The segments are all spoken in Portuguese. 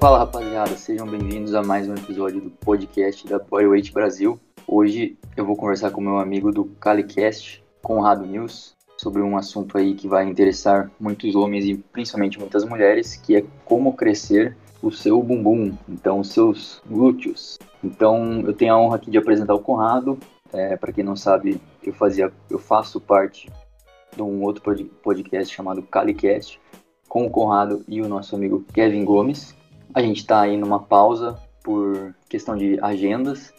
Fala rapaziada, sejam bem-vindos a mais um episódio do podcast da Bodyweight Brasil. Hoje eu vou conversar com meu amigo do CaliCast, Conrado News, sobre um assunto aí que vai interessar muitos homens e principalmente muitas mulheres, que é como crescer o seu bumbum, então os seus glúteos. Então eu tenho a honra aqui de apresentar o Conrado. É, Para quem não sabe, eu fazia, eu faço parte de um outro podcast chamado CaliCast com o Conrado e o nosso amigo Kevin Gomes. A gente está aí numa pausa por questão de agendas,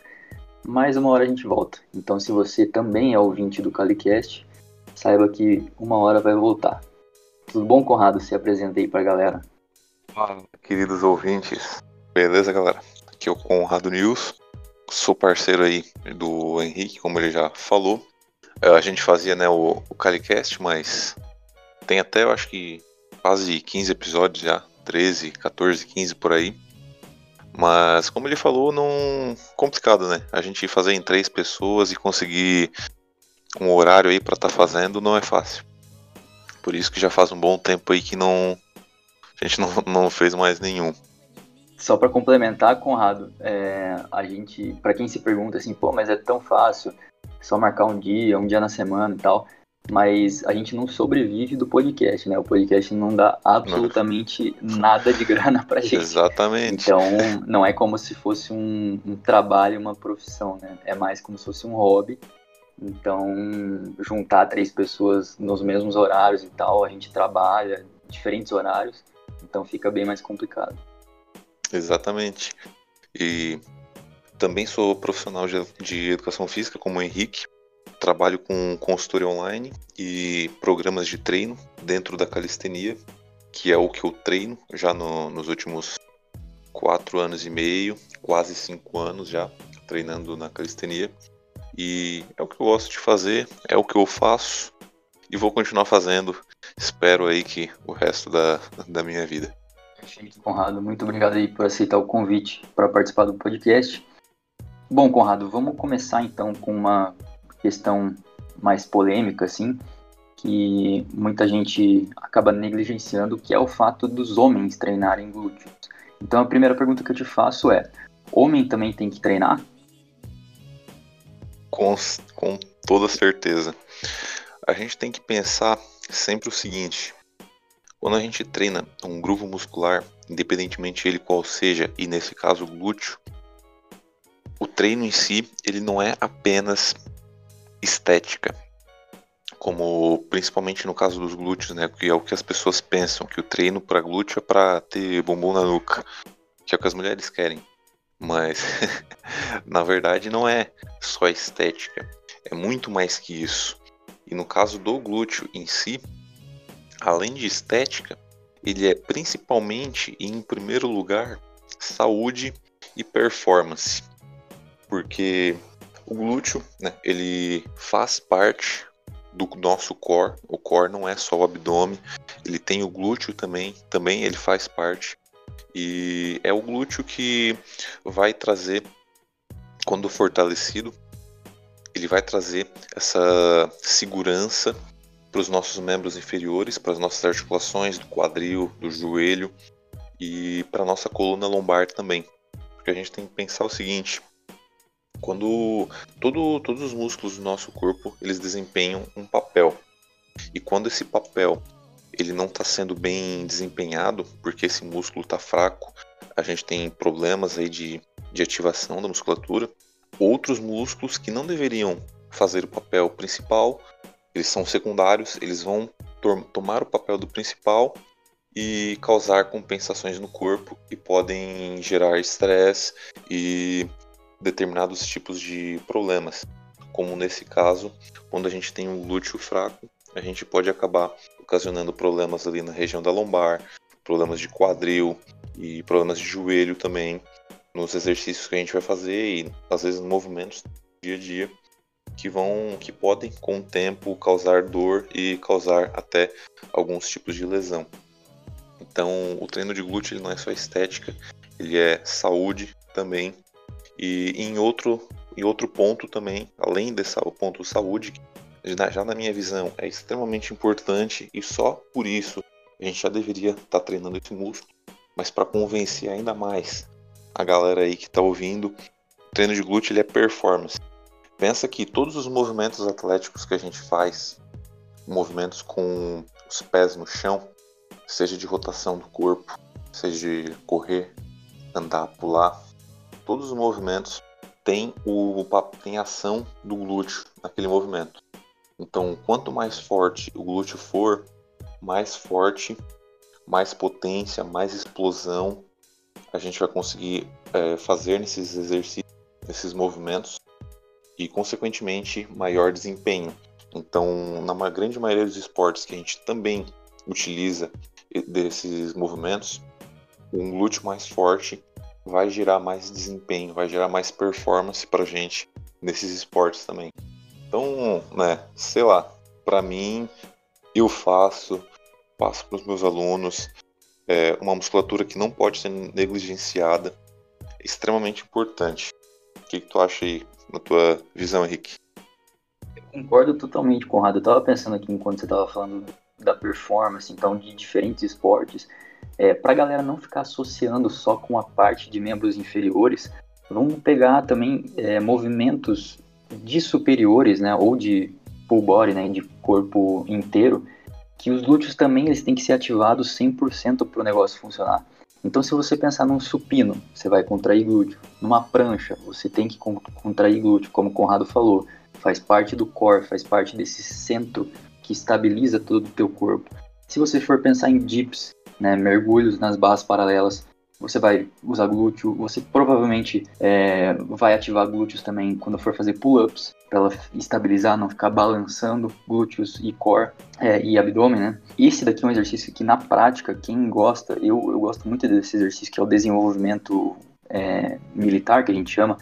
mas uma hora a gente volta. Então, se você também é ouvinte do CaliCast, saiba que uma hora vai voltar. Tudo bom, Conrado? Se apresenta aí pra galera. Fala, queridos ouvintes. Beleza, galera? Aqui é o Conrado News. Sou parceiro aí do Henrique, como ele já falou. É, a gente fazia né, o, o Calicast, mas tem até, eu acho que, quase 15 episódios já. 13, 14, 15 por aí. Mas, como ele falou, não. complicado, né? A gente fazer em três pessoas e conseguir um horário aí para estar tá fazendo não é fácil. Por isso que já faz um bom tempo aí que não. A gente não, não fez mais nenhum. Só para complementar, Conrado, é, a gente, para quem se pergunta assim, pô, mas é tão fácil, só marcar um dia, um dia na semana e tal, mas a gente não sobrevive do podcast, né? O podcast não dá absolutamente não. nada de grana pra gente. Exatamente. Então, não é como se fosse um, um trabalho, uma profissão, né? É mais como se fosse um hobby. Então, juntar três pessoas nos mesmos horários e tal, a gente trabalha diferentes horários, então fica bem mais complicado. Exatamente. E também sou profissional de educação física, como o Henrique. Trabalho com consultoria online e programas de treino dentro da calistenia, que é o que eu treino já no, nos últimos quatro anos e meio, quase cinco anos já treinando na calistenia. E é o que eu gosto de fazer, é o que eu faço e vou continuar fazendo. Espero aí que o resto da, da minha vida. Perfeito, Conrado. Muito obrigado aí por aceitar o convite para participar do podcast. Bom, Conrado, vamos começar então com uma questão mais polêmica, assim, que muita gente acaba negligenciando, que é o fato dos homens treinarem glúteos. Então a primeira pergunta que eu te faço é: homem também tem que treinar? Com, com toda certeza. A gente tem que pensar sempre o seguinte: quando a gente treina um grupo muscular, independentemente ele qual seja, e nesse caso glúteo, o treino em si ele não é apenas estética, como principalmente no caso dos glúteos, né, que é o que as pessoas pensam que o treino para glúteo é para ter bumbum na nuca, que é o que as mulheres querem. Mas na verdade não é só estética, é muito mais que isso. E no caso do glúteo em si, além de estética, ele é principalmente e em primeiro lugar saúde e performance porque o glúteo, né, ele faz parte do nosso core. O core não é só o abdômen, ele tem o glúteo também, também ele faz parte. E é o glúteo que vai trazer, quando fortalecido, ele vai trazer essa segurança para os nossos membros inferiores, para as nossas articulações do quadril, do joelho e para a nossa coluna lombar também. Porque a gente tem que pensar o seguinte: quando todo, todos os músculos do nosso corpo eles desempenham um papel. E quando esse papel ele não está sendo bem desempenhado porque esse músculo está fraco a gente tem problemas aí de, de ativação da musculatura outros músculos que não deveriam fazer o papel principal eles são secundários eles vão tomar o papel do principal e causar compensações no corpo que podem gerar estresse e determinados tipos de problemas, como nesse caso, quando a gente tem um glúteo fraco, a gente pode acabar ocasionando problemas ali na região da lombar, problemas de quadril e problemas de joelho também nos exercícios que a gente vai fazer e às vezes movimentos dia a dia que vão que podem com o tempo causar dor e causar até alguns tipos de lesão. Então, o treino de glúteo não é só estética, ele é saúde também e em outro, em outro ponto também, além desse ponto de saúde, já na minha visão é extremamente importante e só por isso a gente já deveria estar tá treinando esse músculo, mas para convencer ainda mais a galera aí que está ouvindo, treino de glúteo ele é performance. Pensa que todos os movimentos atléticos que a gente faz, movimentos com os pés no chão, seja de rotação do corpo, seja de correr, andar, pular, todos os movimentos têm o tem ação do glúteo naquele movimento. Então, quanto mais forte o glúteo for, mais forte, mais potência, mais explosão a gente vai conseguir é, fazer nesses exercícios, nesses movimentos e, consequentemente, maior desempenho. Então, na grande maioria dos esportes que a gente também utiliza desses movimentos, um glúteo mais forte vai gerar mais desempenho, vai gerar mais performance para a gente nesses esportes também. Então, né, sei lá, para mim, eu faço, passo para os meus alunos, é uma musculatura que não pode ser negligenciada, extremamente importante. O que, que tu acha aí, na tua visão, Henrique? concordo totalmente, Conrado. Eu estava pensando aqui enquanto você estava falando da performance, então, de diferentes esportes, é, para a galera não ficar associando só com a parte de membros inferiores, vamos pegar também é, movimentos de superiores, né, ou de full body, né, de corpo inteiro, que os glúteos também eles têm que ser ativados 100% para o negócio funcionar. Então, se você pensar num supino, você vai contrair glúteo. Numa prancha, você tem que contrair glúteo, como o Conrado falou. Faz parte do core, faz parte desse centro que estabiliza todo o teu corpo. Se você for pensar em dips, né, mergulhos nas barras paralelas, você vai usar glúteo, você provavelmente é, vai ativar glúteos também quando for fazer pull-ups, para ela estabilizar, não ficar balançando glúteos e core é, e abdômen, né? Esse daqui é um exercício que na prática, quem gosta, eu, eu gosto muito desse exercício, que é o desenvolvimento é, militar, que a gente chama,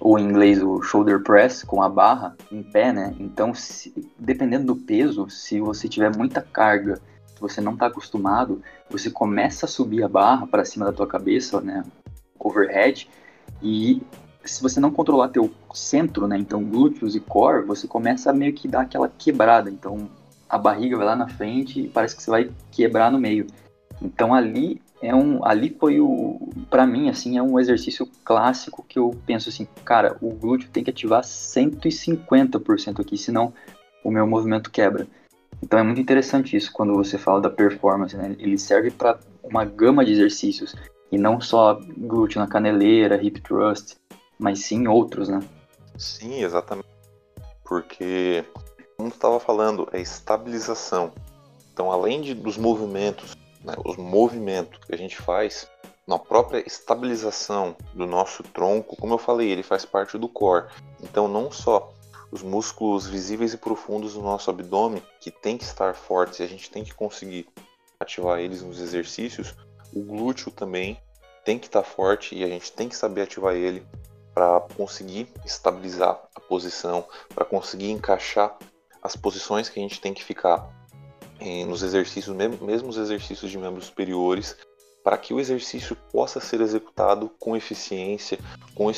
ou em inglês o shoulder press, com a barra em pé, né? Então, se, dependendo do peso, se você tiver muita carga que você não está acostumado, você começa a subir a barra para cima da tua cabeça, né, overhead, e se você não controlar teu centro, né, então glúteos e core, você começa a meio que dar aquela quebrada, então a barriga vai lá na frente e parece que você vai quebrar no meio. Então ali é um, ali foi o, para mim assim é um exercício clássico que eu penso assim, cara, o glúteo tem que ativar 150% aqui, senão o meu movimento quebra. Então é muito interessante isso quando você fala da performance, né? Ele serve para uma gama de exercícios e não só glúteo na caneleira, hip thrust, mas sim outros, né? Sim, exatamente. Porque, como estava falando, é estabilização. Então, além de, dos movimentos, né, os movimentos que a gente faz, na própria estabilização do nosso tronco, como eu falei, ele faz parte do core. Então, não só os músculos visíveis e profundos do nosso abdômen, que tem que estar fortes e a gente tem que conseguir ativar eles nos exercícios, o glúteo também tem que estar forte e a gente tem que saber ativar ele para conseguir estabilizar a posição, para conseguir encaixar as posições que a gente tem que ficar eh, nos exercícios, mesmo os exercícios de membros superiores, para que o exercício possa ser executado com eficiência, com,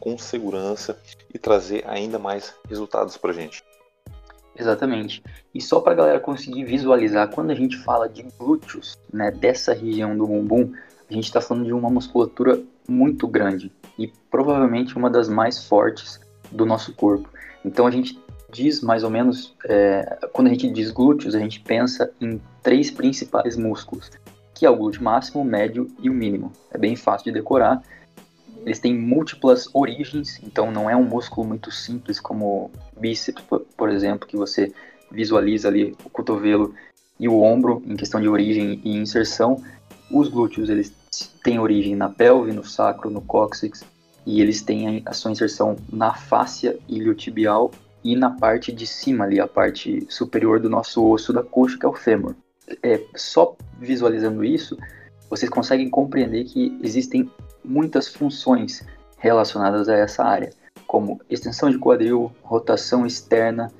com segurança e trazer ainda mais resultados para a gente. Exatamente. E só para a galera conseguir visualizar, quando a gente fala de glúteos, né, dessa região do bumbum, a gente está falando de uma musculatura muito grande e provavelmente uma das mais fortes do nosso corpo. Então a gente diz mais ou menos, é, quando a gente diz glúteos, a gente pensa em três principais músculos, que é o glúteo máximo, o médio e o mínimo. É bem fácil de decorar. Eles têm múltiplas origens, então não é um músculo muito simples como bíceps, por exemplo, que você visualiza ali o cotovelo e o ombro em questão de origem e inserção. Os glúteos eles têm origem na pelve, no sacro, no cóccix e eles têm a sua inserção na fáscia iliotibial e na parte de cima ali, a parte superior do nosso osso da coxa, que é o fêmur é, só visualizando isso, vocês conseguem compreender que existem muitas funções relacionadas a essa área, como extensão de quadril, rotação externa,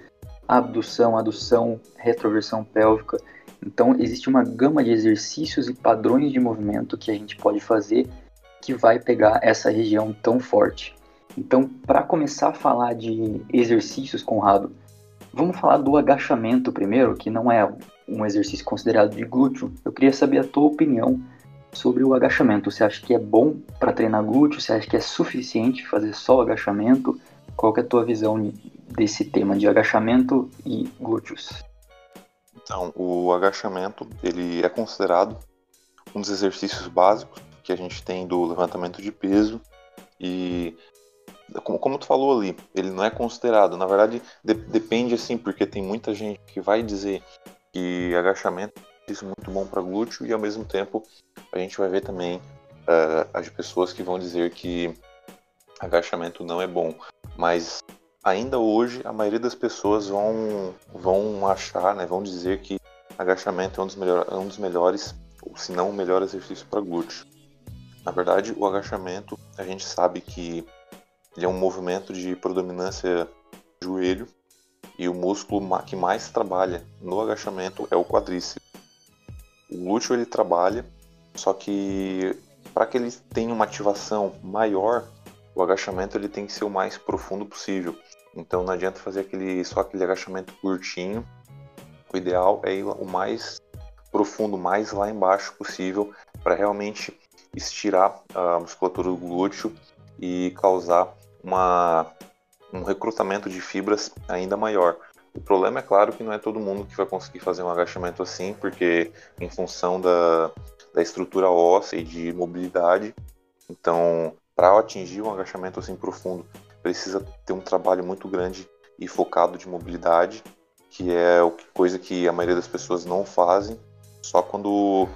abdução, adução, retroversão pélvica. Então, existe uma gama de exercícios e padrões de movimento que a gente pode fazer que vai pegar essa região tão forte. Então, para começar a falar de exercícios, Conrado, vamos falar do agachamento primeiro, que não é um exercício considerado de glúteo, eu queria saber a tua opinião sobre o agachamento. Você acha que é bom para treinar glúteo? Você acha que é suficiente fazer só o agachamento? Qual é a tua visão desse tema de agachamento e glúteos? Então, o agachamento ele é considerado um dos exercícios básicos que a gente tem do levantamento de peso e como, como tu falou ali, ele não é considerado. Na verdade, de, depende assim, porque tem muita gente que vai dizer que agachamento é muito bom para glúteo e ao mesmo tempo a gente vai ver também uh, as pessoas que vão dizer que agachamento não é bom. Mas ainda hoje a maioria das pessoas vão, vão achar, né, vão dizer que agachamento é um dos, é um dos melhores, ou se não o melhor exercício para glúteo. Na verdade, o agachamento, a gente sabe que ele é um movimento de predominância do joelho e o músculo que mais trabalha no agachamento é o quadríceps. O glúteo ele trabalha, só que para que ele tenha uma ativação maior, o agachamento ele tem que ser o mais profundo possível. Então não adianta fazer aquele só aquele agachamento curtinho. O ideal é ir o mais profundo, mais lá embaixo possível, para realmente estirar a musculatura do glúteo e causar uma, um recrutamento de fibras ainda maior. O problema é claro que não é todo mundo que vai conseguir fazer um agachamento assim, porque em função da, da estrutura óssea e de mobilidade, então para atingir um agachamento assim profundo precisa ter um trabalho muito grande e focado de mobilidade, que é coisa que a maioria das pessoas não fazem, só quando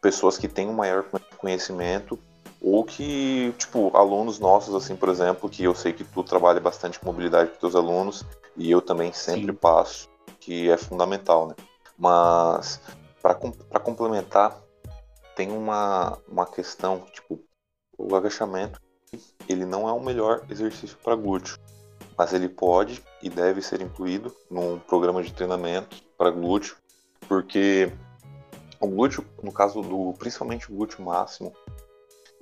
pessoas que têm um maior conhecimento ou que, tipo, alunos nossos, assim, por exemplo, que eu sei que tu trabalha bastante com mobilidade com teus alunos, e eu também sempre Sim. passo, que é fundamental, né? Mas, para complementar, tem uma, uma questão, tipo, o agachamento, ele não é o melhor exercício para glúteo, mas ele pode e deve ser incluído num programa de treinamento para glúteo, porque o glúteo, no caso do, principalmente o glúteo máximo,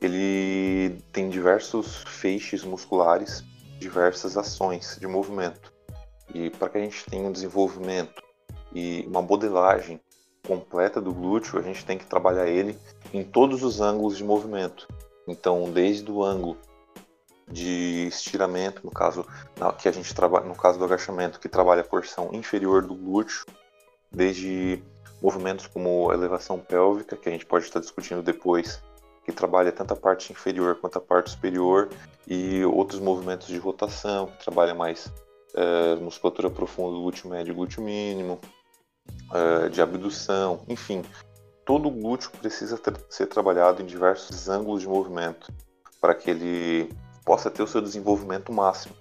ele tem diversos feixes musculares, diversas ações de movimento. E para que a gente tenha um desenvolvimento e uma modelagem completa do glúteo, a gente tem que trabalhar ele em todos os ângulos de movimento. Então, desde o ângulo de estiramento, no caso que a gente trabalha, no caso do agachamento, que trabalha a porção inferior do glúteo, desde movimentos como elevação pélvica, que a gente pode estar discutindo depois, que trabalha tanto a parte inferior quanto a parte superior, e outros movimentos de rotação, que trabalha mais é, musculatura profunda glúteo médio e glúteo mínimo, é, de abdução, enfim. Todo o glúteo precisa ser trabalhado em diversos ângulos de movimento para que ele possa ter o seu desenvolvimento máximo.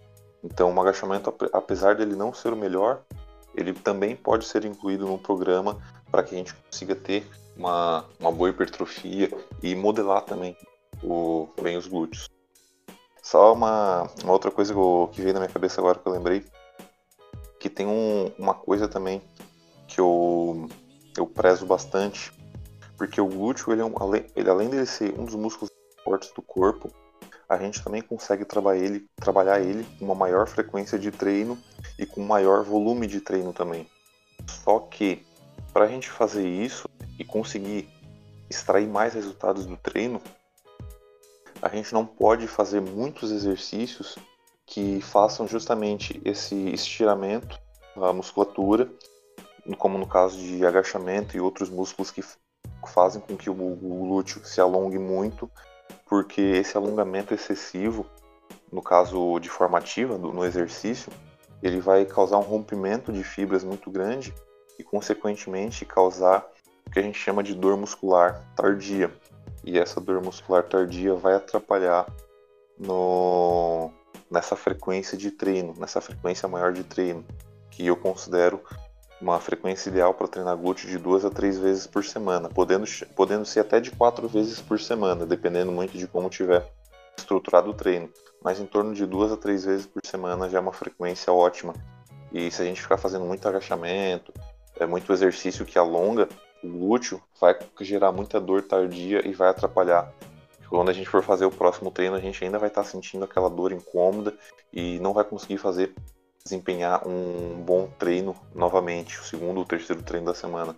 Então, o agachamento, apesar dele não ser o melhor, ele também pode ser incluído no programa para que a gente consiga ter uma, uma boa hipertrofia e modelar também o, bem os glúteos. Só uma, uma outra coisa que, eu, que veio na minha cabeça agora que eu lembrei, que tem um, uma coisa também que eu, eu prezo bastante, porque o glúteo, ele, é um, ele além de ser um dos músculos fortes do corpo, a gente também consegue trabalhar ele, trabalhar ele com uma maior frequência de treino e com maior volume de treino também. Só que para a gente fazer isso e conseguir extrair mais resultados do treino, a gente não pode fazer muitos exercícios que façam justamente esse estiramento da musculatura, como no caso de agachamento e outros músculos que fazem com que o glúteo se alongue muito, porque esse alongamento excessivo, no caso de forma ativa, no exercício, ele vai causar um rompimento de fibras muito grande e, consequentemente, causar o que a gente chama de dor muscular tardia. E essa dor muscular tardia vai atrapalhar no, nessa frequência de treino, nessa frequência maior de treino, que eu considero uma frequência ideal para treinar glúteo de duas a três vezes por semana, podendo, podendo ser até de quatro vezes por semana, dependendo muito de como tiver estruturado o treino. Mas em torno de duas a três vezes por semana já é uma frequência ótima. E se a gente ficar fazendo muito agachamento, é muito exercício que alonga o glúteo, vai gerar muita dor tardia e vai atrapalhar. Quando a gente for fazer o próximo treino, a gente ainda vai estar tá sentindo aquela dor incômoda e não vai conseguir fazer desempenhar um bom treino novamente, o segundo ou terceiro treino da semana.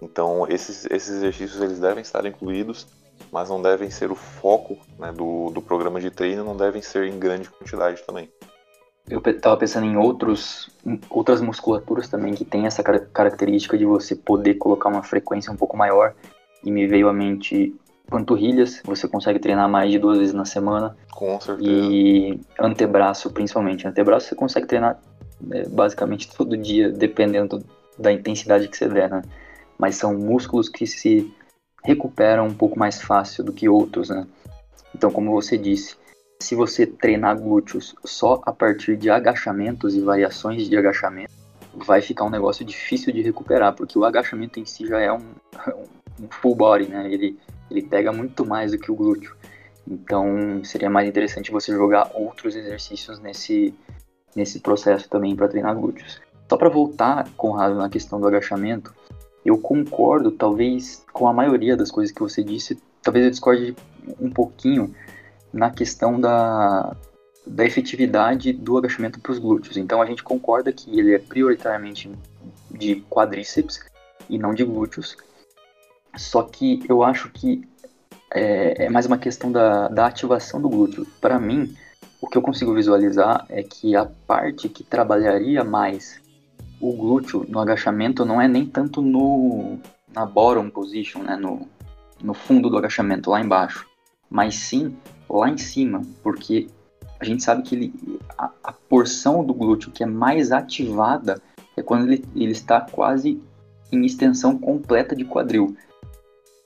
Então, esses, esses exercícios eles devem estar incluídos mas não devem ser o foco né, do, do programa de treino, não devem ser em grande quantidade também. Eu estava pensando em outros, em outras musculaturas também que tem essa característica de você poder colocar uma frequência um pouco maior. E me veio à mente panturrilhas, você consegue treinar mais de duas vezes na semana. Com certeza. E antebraço, principalmente. Antebraço você consegue treinar é, basicamente todo dia, dependendo da intensidade que você der, né? Mas são músculos que se recuperam um pouco mais fácil do que outros, né? Então, como você disse, se você treinar glúteos só a partir de agachamentos e variações de agachamento, vai ficar um negócio difícil de recuperar, porque o agachamento em si já é um, um full body, né? Ele, ele pega muito mais do que o glúteo. Então, seria mais interessante você jogar outros exercícios nesse, nesse processo também para treinar glúteos. Só para voltar, Conrado, na questão do agachamento, eu concordo, talvez, com a maioria das coisas que você disse. Talvez eu discorde um pouquinho na questão da, da efetividade do agachamento para os glúteos. Então a gente concorda que ele é prioritariamente de quadríceps e não de glúteos. Só que eu acho que é, é mais uma questão da, da ativação do glúteo. Para mim, o que eu consigo visualizar é que a parte que trabalharia mais o glúteo no agachamento não é nem tanto no na bottom position, né, no, no fundo do agachamento, lá embaixo, mas sim lá em cima, porque a gente sabe que ele, a, a porção do glúteo que é mais ativada é quando ele, ele está quase em extensão completa de quadril.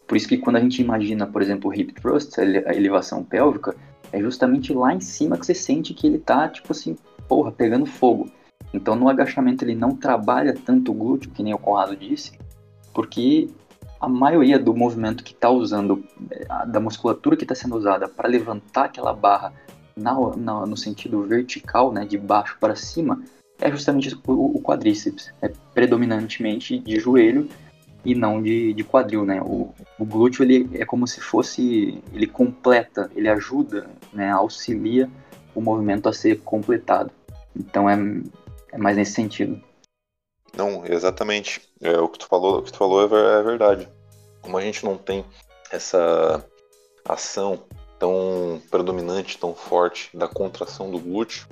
Por isso que quando a gente imagina, por exemplo, o hip thrust, a elevação pélvica, é justamente lá em cima que você sente que ele tá, tipo assim, porra, pegando fogo. Então no agachamento ele não trabalha tanto o glúteo, que nem o Conrado disse, porque a maioria do movimento que está usando, eh, da musculatura que está sendo usada para levantar aquela barra na, na, no sentido vertical, né, de baixo para cima, é justamente o, o, quadríceps. É predominantemente de joelho e não de, de quadril, né? O, o, glúteo ele é como se fosse, ele completa, ele ajuda, né, auxilia o movimento a ser completado. Então é, é mais nesse sentido. Não, exatamente. É, o que tu falou, o que tu falou é, é verdade. Como a gente não tem essa ação tão predominante, tão forte da contração do glúteo,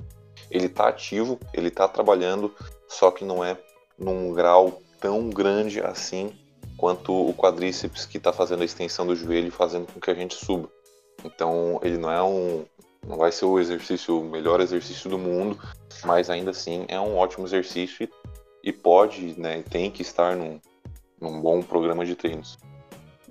ele está ativo, ele está trabalhando, só que não é num grau tão grande assim quanto o quadríceps que está fazendo a extensão do joelho fazendo com que a gente suba. Então ele não é um, não vai ser o exercício, o melhor exercício do mundo, mas ainda assim é um ótimo exercício e, e pode, né, tem que estar num, num bom programa de treinos.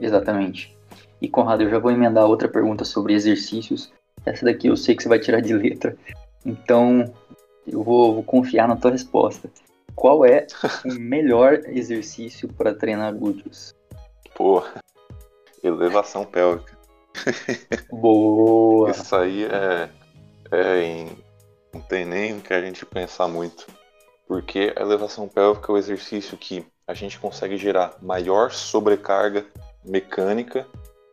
Exatamente. E Conrado, eu já vou emendar outra pergunta sobre exercícios. Essa daqui eu sei que você vai tirar de letra, então eu vou, vou confiar na tua resposta. Qual é o melhor exercício para treinar glúteos? Pô, elevação pélvica. Boa! Isso aí é, é em, não tem nem que a gente pensar muito. Porque a elevação pélvica é o exercício que a gente consegue gerar maior sobrecarga mecânica,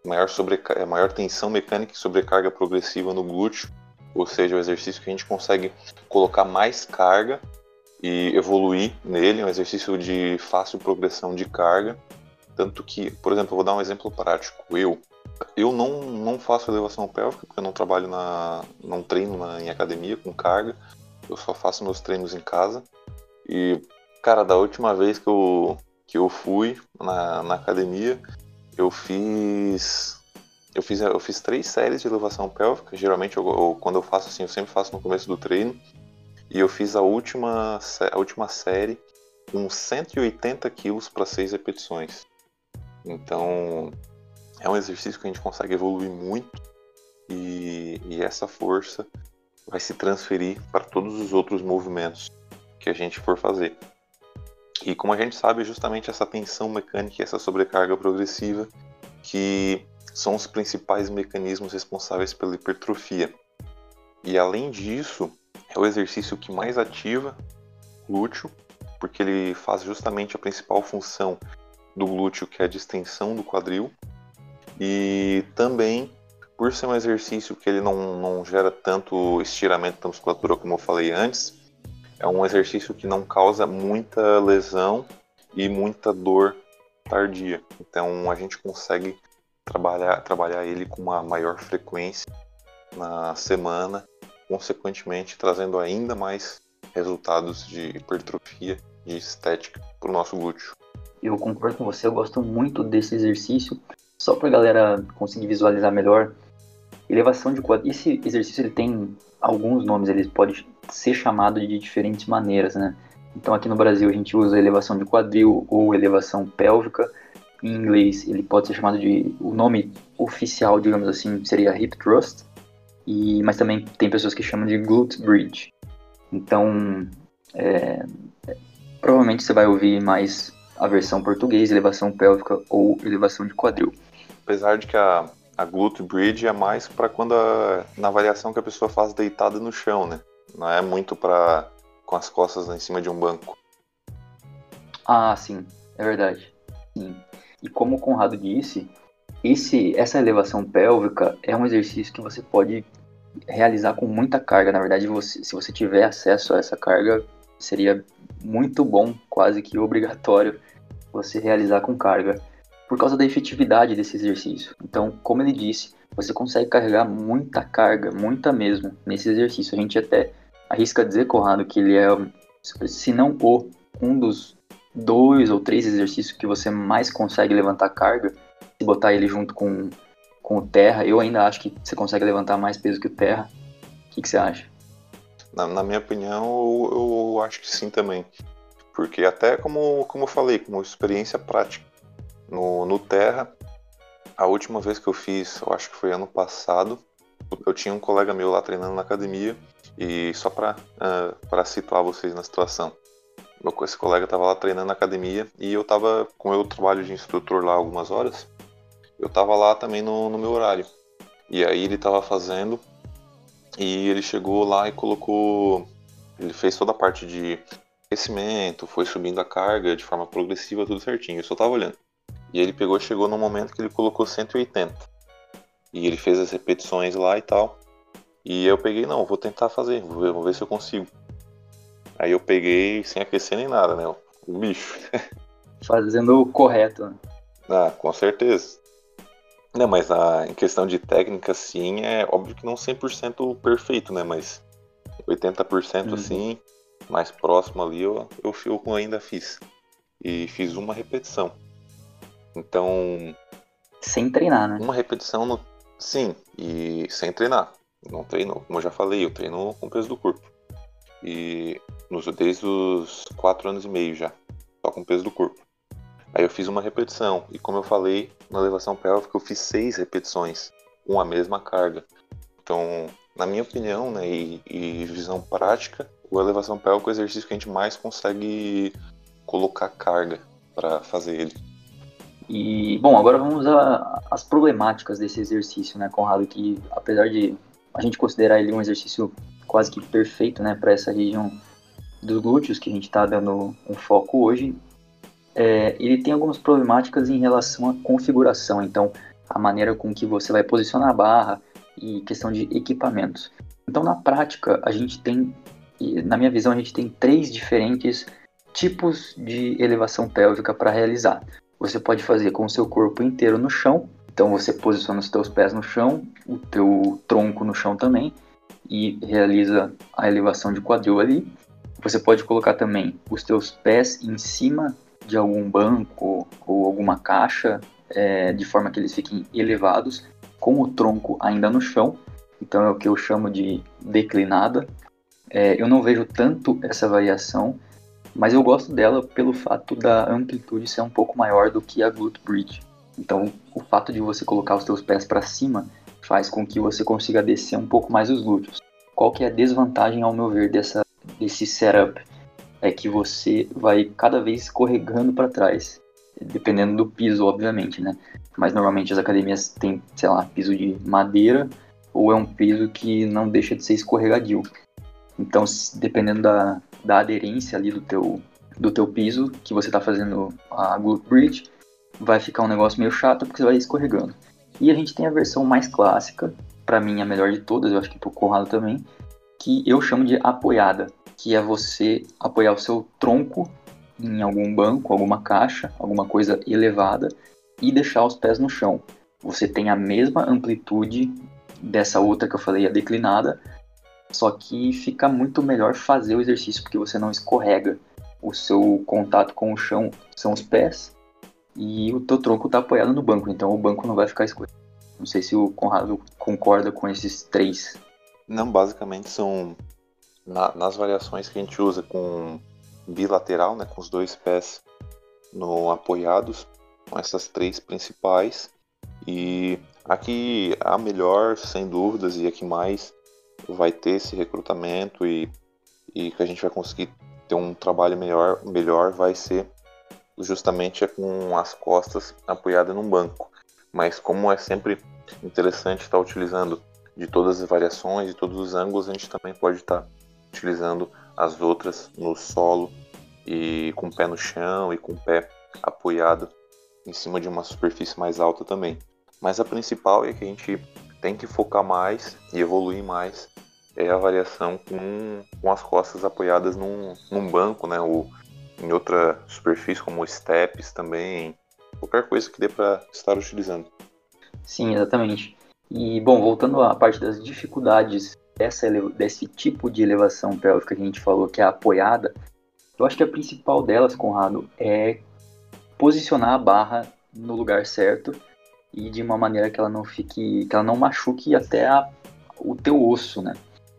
maior, sobreca é, maior tensão mecânica e sobrecarga progressiva no glúteo. Ou seja, o exercício que a gente consegue colocar mais carga e evoluir nele, é um exercício de fácil progressão de carga. Tanto que, por exemplo, eu vou dar um exemplo prático. Eu, eu não, não faço elevação pélvica, porque eu não trabalho na. não treino na, em academia com carga. Eu só faço meus treinos em casa. E, cara, da última vez que eu, que eu fui na, na academia, eu fiz. Eu fiz, eu fiz três séries de elevação pélvica. Geralmente, eu, eu, quando eu faço assim, eu sempre faço no começo do treino. E eu fiz a última, a última série com 180 quilos para seis repetições. Então, é um exercício que a gente consegue evoluir muito e, e essa força vai se transferir para todos os outros movimentos que a gente for fazer. E como a gente sabe, é justamente essa tensão mecânica e essa sobrecarga progressiva que são os principais mecanismos responsáveis pela hipertrofia. E além disso, é o exercício que mais ativa o glúteo, porque ele faz justamente a principal função do glúteo, que é a distensão do quadril, e também, por ser um exercício que ele não, não gera tanto estiramento da musculatura como eu falei antes, é um exercício que não causa muita lesão e muita dor tardia. Então a gente consegue trabalhar, trabalhar ele com uma maior frequência na semana, consequentemente trazendo ainda mais resultados de hipertrofia, de estética para o nosso glúteo. Eu concordo com você, eu gosto muito desse exercício. Só para a galera conseguir visualizar melhor, elevação de quadril. Esse exercício ele tem alguns nomes, ele pode ser chamado de diferentes maneiras, né? Então aqui no Brasil a gente usa elevação de quadril ou elevação pélvica. Em inglês ele pode ser chamado de o nome oficial, digamos assim, seria hip thrust. E mas também tem pessoas que chamam de glute bridge. Então é, provavelmente você vai ouvir mais a versão português, elevação pélvica ou elevação de quadril. Apesar de que a, a glute bridge é mais para quando a, na avaliação que a pessoa faz deitada no chão, né? Não é muito para com as costas em cima de um banco. Ah, sim, é verdade. Sim. E como o Conrado disse, esse, essa elevação pélvica é um exercício que você pode realizar com muita carga. Na verdade, você, se você tiver acesso a essa carga, seria muito bom, quase que obrigatório, você realizar com carga, por causa da efetividade desse exercício. Então, como ele disse, você consegue carregar muita carga, muita mesmo, nesse exercício. A gente até arrisca dizer, Conrado, que ele é, se não o, um dos dois ou três exercícios que você mais consegue levantar carga, se botar ele junto com, com o terra, eu ainda acho que você consegue levantar mais peso que o terra. O que, que você acha? Na, na minha opinião, eu, eu, acho que sim também. Porque até como, como eu falei, como experiência prática, no, no Terra, a última vez que eu fiz, eu acho que foi ano passado, eu tinha um colega meu lá treinando na academia, e só para uh, situar vocês na situação, meu, esse colega estava lá treinando na academia e eu estava com o meu trabalho de instrutor lá algumas horas, eu estava lá também no, no meu horário. E aí ele estava fazendo e ele chegou lá e colocou. Ele fez toda a parte de aquecimento, foi subindo a carga de forma progressiva, tudo certinho. Eu só tava olhando. E ele pegou chegou no momento que ele colocou 180. E ele fez as repetições lá e tal. E eu peguei, não, vou tentar fazer, vou ver, vou ver se eu consigo. Aí eu peguei sem aquecer nem nada, né? O bicho. Fazendo o correto, né? Ah, com certeza. Não, mas a, em questão de técnica, sim, é óbvio que não 100% perfeito, né? Mas 80% uhum. assim, mais próximo ali, eu, eu, eu ainda fiz. E fiz uma repetição. Então. Sem treinar, né? Uma repetição no. Sim, e sem treinar. Não treino, como eu já falei, eu treino com peso do corpo. E nos, desde os 4 anos e meio já. Só com peso do corpo. Aí eu fiz uma repetição. E como eu falei, na elevação pélvica eu fiz seis repetições com a mesma carga. Então, na minha opinião, né, e, e visão prática, o elevação pélvica é o exercício que a gente mais consegue colocar carga para fazer ele. E, bom, agora vamos às problemáticas desse exercício, né, Conrado? Que apesar de a gente considerar ele um exercício quase que perfeito, né, para essa região dos glúteos que a gente está dando um foco hoje, é, ele tem algumas problemáticas em relação à configuração. Então, a maneira com que você vai posicionar a barra e questão de equipamentos. Então, na prática, a gente tem, na minha visão, a gente tem três diferentes tipos de elevação pélvica para realizar. Você pode fazer com o seu corpo inteiro no chão, então você posiciona os teus pés no chão, o teu tronco no chão também e realiza a elevação de quadril ali. Você pode colocar também os teus pés em cima de algum banco ou alguma caixa, é, de forma que eles fiquem elevados, com o tronco ainda no chão. Então é o que eu chamo de declinada. É, eu não vejo tanto essa variação, mas eu gosto dela pelo fato da amplitude ser um pouco maior do que a glute bridge. Então, o fato de você colocar os seus pés para cima faz com que você consiga descer um pouco mais os glúteos. Qual que é a desvantagem, ao meu ver, dessa, desse setup? é que você vai cada vez escorregando para trás, dependendo do piso, obviamente, né? Mas normalmente as academias têm, sei lá, piso de madeira ou é um piso que não deixa de ser escorregadio. Então, dependendo da, da aderência ali do teu, do teu piso que você está fazendo a glute bridge, vai ficar um negócio meio chato porque você vai escorregando. E a gente tem a versão mais clássica, para mim a melhor de todas, eu acho que pro Conrado também, que eu chamo de apoiada que é você apoiar o seu tronco em algum banco, alguma caixa, alguma coisa elevada e deixar os pés no chão. você tem a mesma amplitude dessa outra que eu falei, a declinada, só que fica muito melhor fazer o exercício porque você não escorrega. O seu contato com o chão são os pés e o teu tronco está apoiado no banco, então o banco não vai ficar escorrendo. Não sei se o Conrado concorda com esses três. Não, basicamente são na, nas variações que a gente usa com bilateral, né, com os dois pés no apoiados, com essas três principais. E aqui a melhor, sem dúvidas, e a que mais vai ter esse recrutamento e, e que a gente vai conseguir ter um trabalho melhor, melhor vai ser justamente com as costas apoiadas num banco. Mas como é sempre interessante estar utilizando de todas as variações e todos os ângulos, a gente também pode estar utilizando as outras no solo e com o pé no chão e com o pé apoiado em cima de uma superfície mais alta também. Mas a principal é que a gente tem que focar mais e evoluir mais é a variação com, com as costas apoiadas num, num banco, né? Ou em outra superfície, como steps também, qualquer coisa que dê para estar utilizando. Sim, exatamente. E, bom, voltando à parte das dificuldades dessa, desse tipo de elevação pélvica que a gente falou, que é a apoiada, eu acho que a principal delas, Conrado, é posicionar a barra no lugar certo e de uma maneira que ela não fique, que ela não machuque até a, o teu osso, né?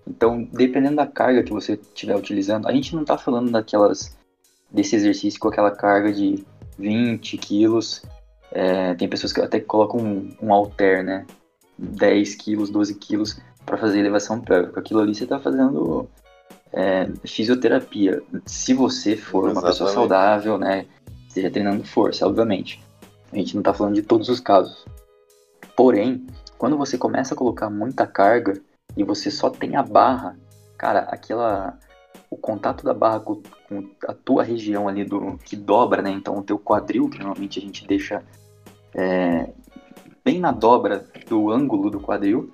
Então, dependendo da carga que você estiver utilizando, a gente não está falando daquelas desse exercício com aquela carga de 20 quilos. É, tem pessoas que até colocam um, um halter, né? 10 quilos, 12 quilos para fazer elevação pélvica. Aquilo ali você está fazendo é, fisioterapia. Se você for Exatamente. uma pessoa saudável, né? Esteja treinando força, obviamente. A gente não está falando de todos os casos. Porém, quando você começa a colocar muita carga e você só tem a barra, cara, aquela o contato da barra com, com, a tua região ali do que dobra, né? Então o teu quadril, que normalmente a gente deixa é, bem na dobra do ângulo do quadril,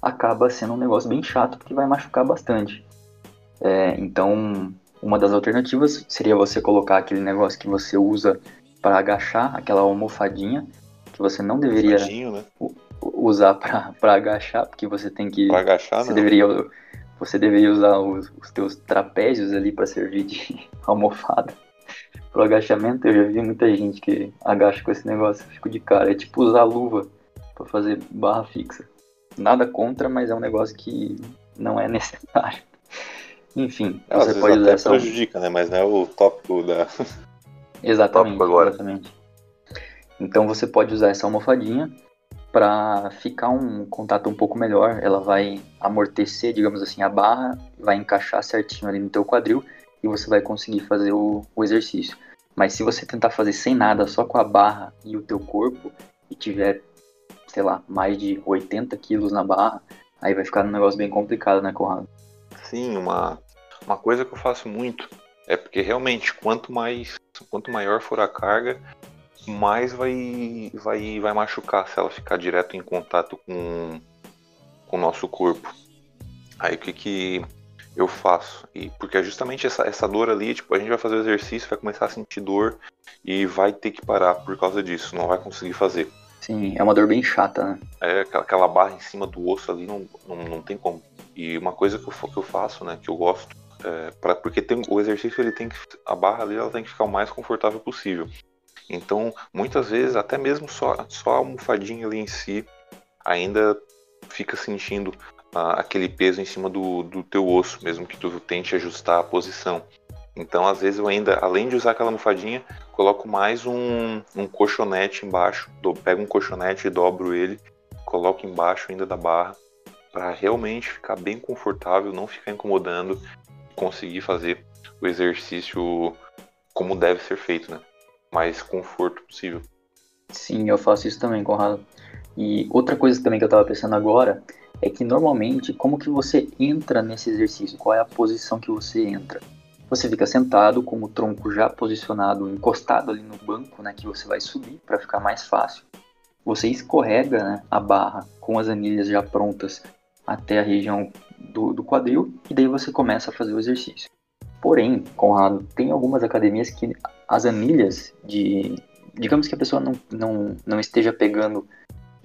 acaba sendo um negócio bem chato porque vai machucar bastante. É, então, uma das alternativas seria você colocar aquele negócio que você usa para agachar, aquela almofadinha, que você não deveria né? Usar para agachar, porque você tem que. Para agachar, você não. Deveria, você deveria usar os, os teus trapézios ali para servir de almofada. Pro agachamento, eu já vi muita gente que agacha com esse negócio, fico de cara. É tipo usar luva para fazer barra fixa. Nada contra, mas é um negócio que não é necessário. Enfim, Às você pode usar essa. prejudica, né? Mas não é o tópico da. Exatamente. tópico agora. Exatamente. Então você pode usar essa almofadinha para ficar um contato um pouco melhor. Ela vai amortecer, digamos assim, a barra, vai encaixar certinho ali no teu quadril e você vai conseguir fazer o, o exercício. Mas se você tentar fazer sem nada, só com a barra e o teu corpo, e tiver, sei lá, mais de 80 quilos na barra, aí vai ficar um negócio bem complicado, né, Conrado? Sim, uma, uma coisa que eu faço muito é porque realmente quanto mais quanto maior for a carga, mais vai, vai, vai machucar se ela ficar direto em contato com, com o nosso corpo. Aí o que, que eu faço? E, porque é justamente essa, essa dor ali, tipo, a gente vai fazer o exercício, vai começar a sentir dor e vai ter que parar por causa disso, não vai conseguir fazer. Sim, é uma dor bem chata, né? É, aquela barra em cima do osso ali não, não, não tem como. E uma coisa que eu, que eu faço, né, que eu gosto, é, pra, porque tem, o exercício ele tem que. A barra ali ela tem que ficar o mais confortável possível. Então, muitas vezes, até mesmo só, só a almofadinha ali em si, ainda fica sentindo uh, aquele peso em cima do, do teu osso, mesmo que tu tente ajustar a posição. Então, às vezes, eu ainda, além de usar aquela almofadinha, coloco mais um, um colchonete embaixo. Do, pego um colchonete e dobro ele, coloco embaixo ainda da barra, para realmente ficar bem confortável, não ficar incomodando, conseguir fazer o exercício como deve ser feito, né? Mais conforto possível. Sim, eu faço isso também, Conrado. E outra coisa também que eu estava pensando agora é que normalmente, como que você entra nesse exercício? Qual é a posição que você entra? Você fica sentado com o tronco já posicionado, encostado ali no banco, né, que você vai subir para ficar mais fácil. Você escorrega né, a barra com as anilhas já prontas até a região do, do quadril e daí você começa a fazer o exercício. Porém, Conrado, tem algumas academias que as anilhas de. Digamos que a pessoa não, não, não esteja pegando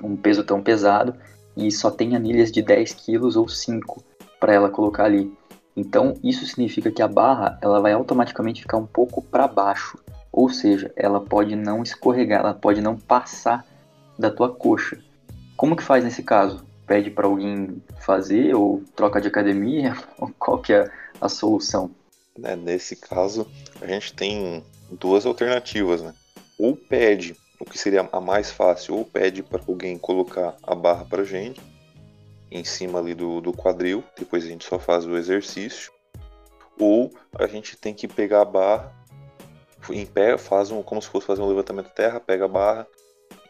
um peso tão pesado e só tem anilhas de 10 quilos ou 5 para ela colocar ali. Então isso significa que a barra ela vai automaticamente ficar um pouco para baixo, ou seja, ela pode não escorregar, ela pode não passar da tua coxa. Como que faz nesse caso? Pede para alguém fazer ou troca de academia? Qual que é a solução? É, nesse caso, a gente tem duas alternativas, né? Ou pede, o que seria a mais fácil, ou pede para alguém colocar a barra para gente em cima ali do, do quadril, depois a gente só faz o exercício, ou a gente tem que pegar a barra em pé, faz um, como se fosse fazer um levantamento terra, pega a barra,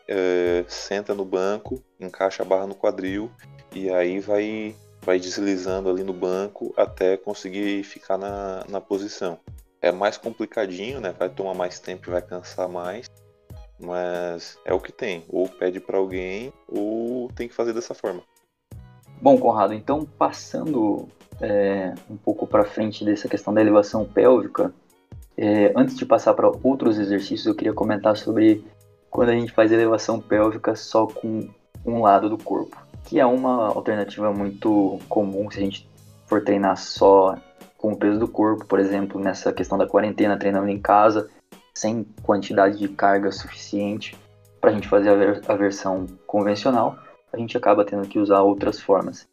é, senta no banco, encaixa a barra no quadril e aí vai, vai deslizando ali no banco até conseguir ficar na, na posição. É mais complicadinho, né? Vai tomar mais tempo, vai cansar mais, mas é o que tem. Ou pede para alguém ou tem que fazer dessa forma. Bom, Conrado, então passando é, um pouco para frente dessa questão da elevação pélvica, é, antes de passar para outros exercícios, eu queria comentar sobre quando a gente faz elevação pélvica só com um lado do corpo, que é uma alternativa muito comum se a gente for treinar só com o peso do corpo, por exemplo, nessa questão da quarentena, treinando em casa, sem quantidade de carga suficiente para a gente fazer a, ver a versão convencional, a gente acaba tendo que usar outras formas.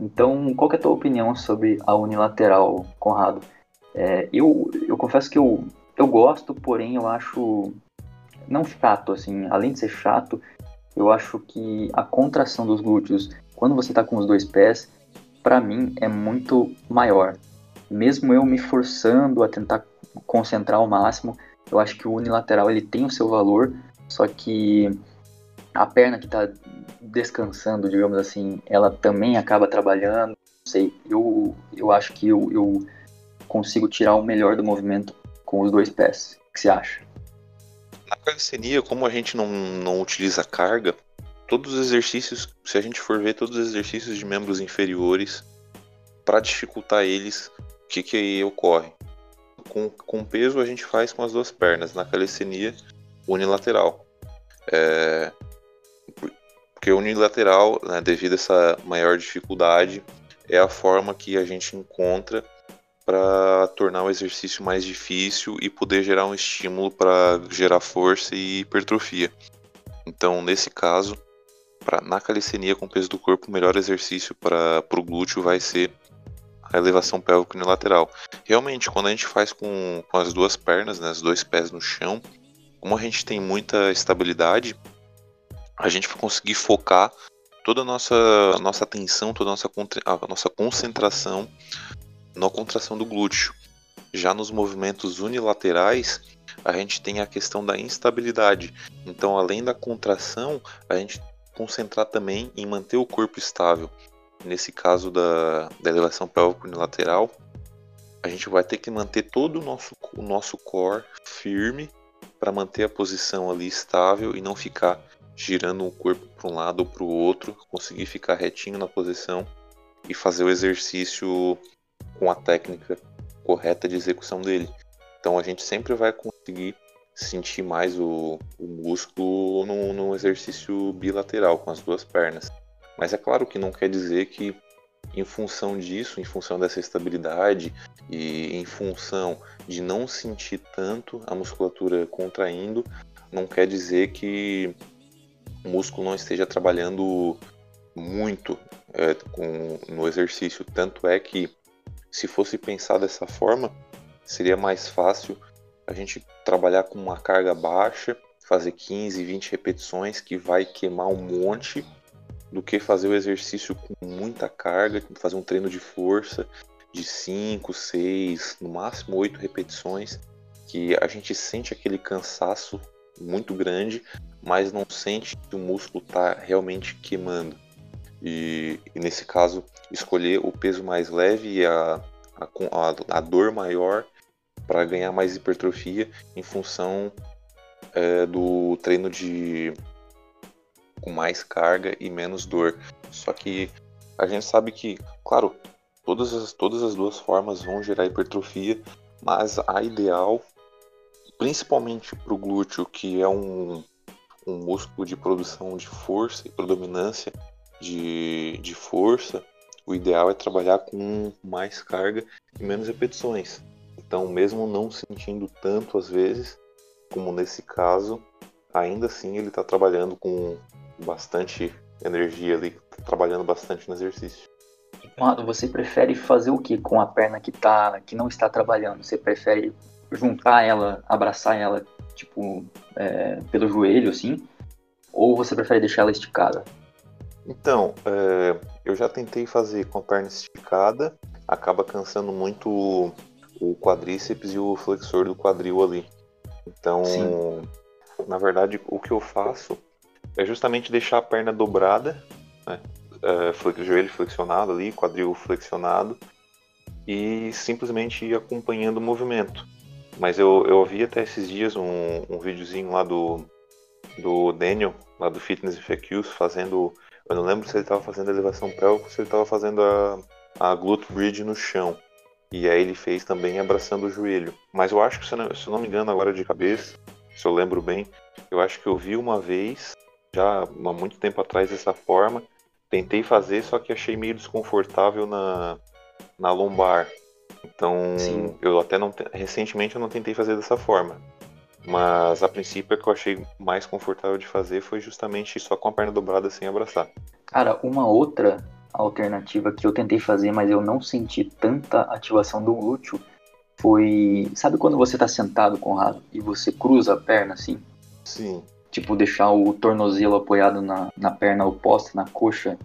Então, qual é a tua opinião sobre a unilateral, Conrado? É, eu, eu confesso que eu, eu gosto, porém eu acho não chato, assim, além de ser chato, eu acho que a contração dos glúteos, quando você está com os dois pés, para mim é muito maior. Mesmo eu me forçando a tentar concentrar ao máximo, eu acho que o unilateral ele tem o seu valor, só que a perna que está descansando, digamos assim, ela também acaba trabalhando. Não sei, eu, eu acho que eu, eu consigo tirar o melhor do movimento com os dois pés. O que você acha? Na calistenia, como a gente não, não utiliza carga, todos os exercícios, se a gente for ver todos os exercícios de membros inferiores, para dificultar eles, que, que ocorre? Com, com peso a gente faz com as duas pernas, na calistenia unilateral. É, porque unilateral, né, devido a essa maior dificuldade, é a forma que a gente encontra para tornar o exercício mais difícil e poder gerar um estímulo para gerar força e hipertrofia. Então, nesse caso, pra, na calistenia com peso do corpo, o melhor exercício para o glúteo vai ser a elevação pélvica unilateral. Realmente, quando a gente faz com, com as duas pernas, né, os dois pés no chão, como a gente tem muita estabilidade, a gente vai conseguir focar toda a nossa, a nossa atenção, toda a nossa, a nossa concentração na contração do glúteo. Já nos movimentos unilaterais, a gente tem a questão da instabilidade. Então, além da contração, a gente concentrar também em manter o corpo estável. Nesse caso da, da elevação pélvica unilateral, a gente vai ter que manter todo o nosso, o nosso core firme para manter a posição ali estável e não ficar girando o corpo para um lado ou para o outro, conseguir ficar retinho na posição e fazer o exercício com a técnica correta de execução dele. Então a gente sempre vai conseguir sentir mais o, o músculo no, no exercício bilateral, com as duas pernas. Mas é claro que não quer dizer que em função disso, em função dessa estabilidade e em função de não sentir tanto a musculatura contraindo, não quer dizer que o músculo não esteja trabalhando muito é, com, no exercício. Tanto é que se fosse pensar dessa forma, seria mais fácil a gente trabalhar com uma carga baixa, fazer 15, 20 repetições que vai queimar um monte, do que fazer o exercício com muita carga, fazer um treino de força de 5, 6, no máximo 8 repetições, que a gente sente aquele cansaço muito grande, mas não sente que o músculo está realmente queimando. E, e, nesse caso, escolher o peso mais leve e a, a, a dor maior para ganhar mais hipertrofia em função é, do treino de com mais carga e menos dor. Só que a gente sabe que, claro, todas as, todas as duas formas vão gerar hipertrofia, mas a ideal, principalmente para o glúteo, que é um, um músculo de produção de força e predominância de, de força, o ideal é trabalhar com mais carga e menos repetições. Então, mesmo não sentindo tanto às vezes, como nesse caso, ainda assim ele está trabalhando com bastante energia ali, trabalhando bastante no exercício. Você prefere fazer o que com a perna que tá, que não está trabalhando? Você prefere juntar ela, abraçar ela, tipo, é, pelo joelho, assim? Ou você prefere deixar ela esticada? Então, é, eu já tentei fazer com a perna esticada, acaba cansando muito o, o quadríceps e o flexor do quadril ali. Então, Sim. na verdade, o que eu faço é justamente deixar a perna dobrada, né? é, joelho flexionado ali, quadril flexionado, e simplesmente ir acompanhando o movimento. Mas eu, eu vi até esses dias um, um videozinho lá do, do Daniel, lá do Fitness FAQs, fazendo. Eu não lembro se ele estava fazendo elevação pélvica ou se ele estava fazendo a, a glute bridge no chão. E aí ele fez também abraçando o joelho. Mas eu acho que, se eu não, se eu não me engano agora de cabeça, se eu lembro bem, eu acho que eu vi uma vez, já há muito tempo atrás, dessa forma. Tentei fazer, só que achei meio desconfortável na, na lombar. Então, Sim. eu até não. Recentemente eu não tentei fazer dessa forma. Mas a princípio, o que eu achei mais confortável de fazer foi justamente só com a perna dobrada sem abraçar. Cara, uma outra alternativa que eu tentei fazer, mas eu não senti tanta ativação do glúteo, foi. Sabe quando você tá sentado, Conrado, e você cruza a perna assim? Sim. Tipo, deixar o tornozelo apoiado na, na perna oposta, na coxa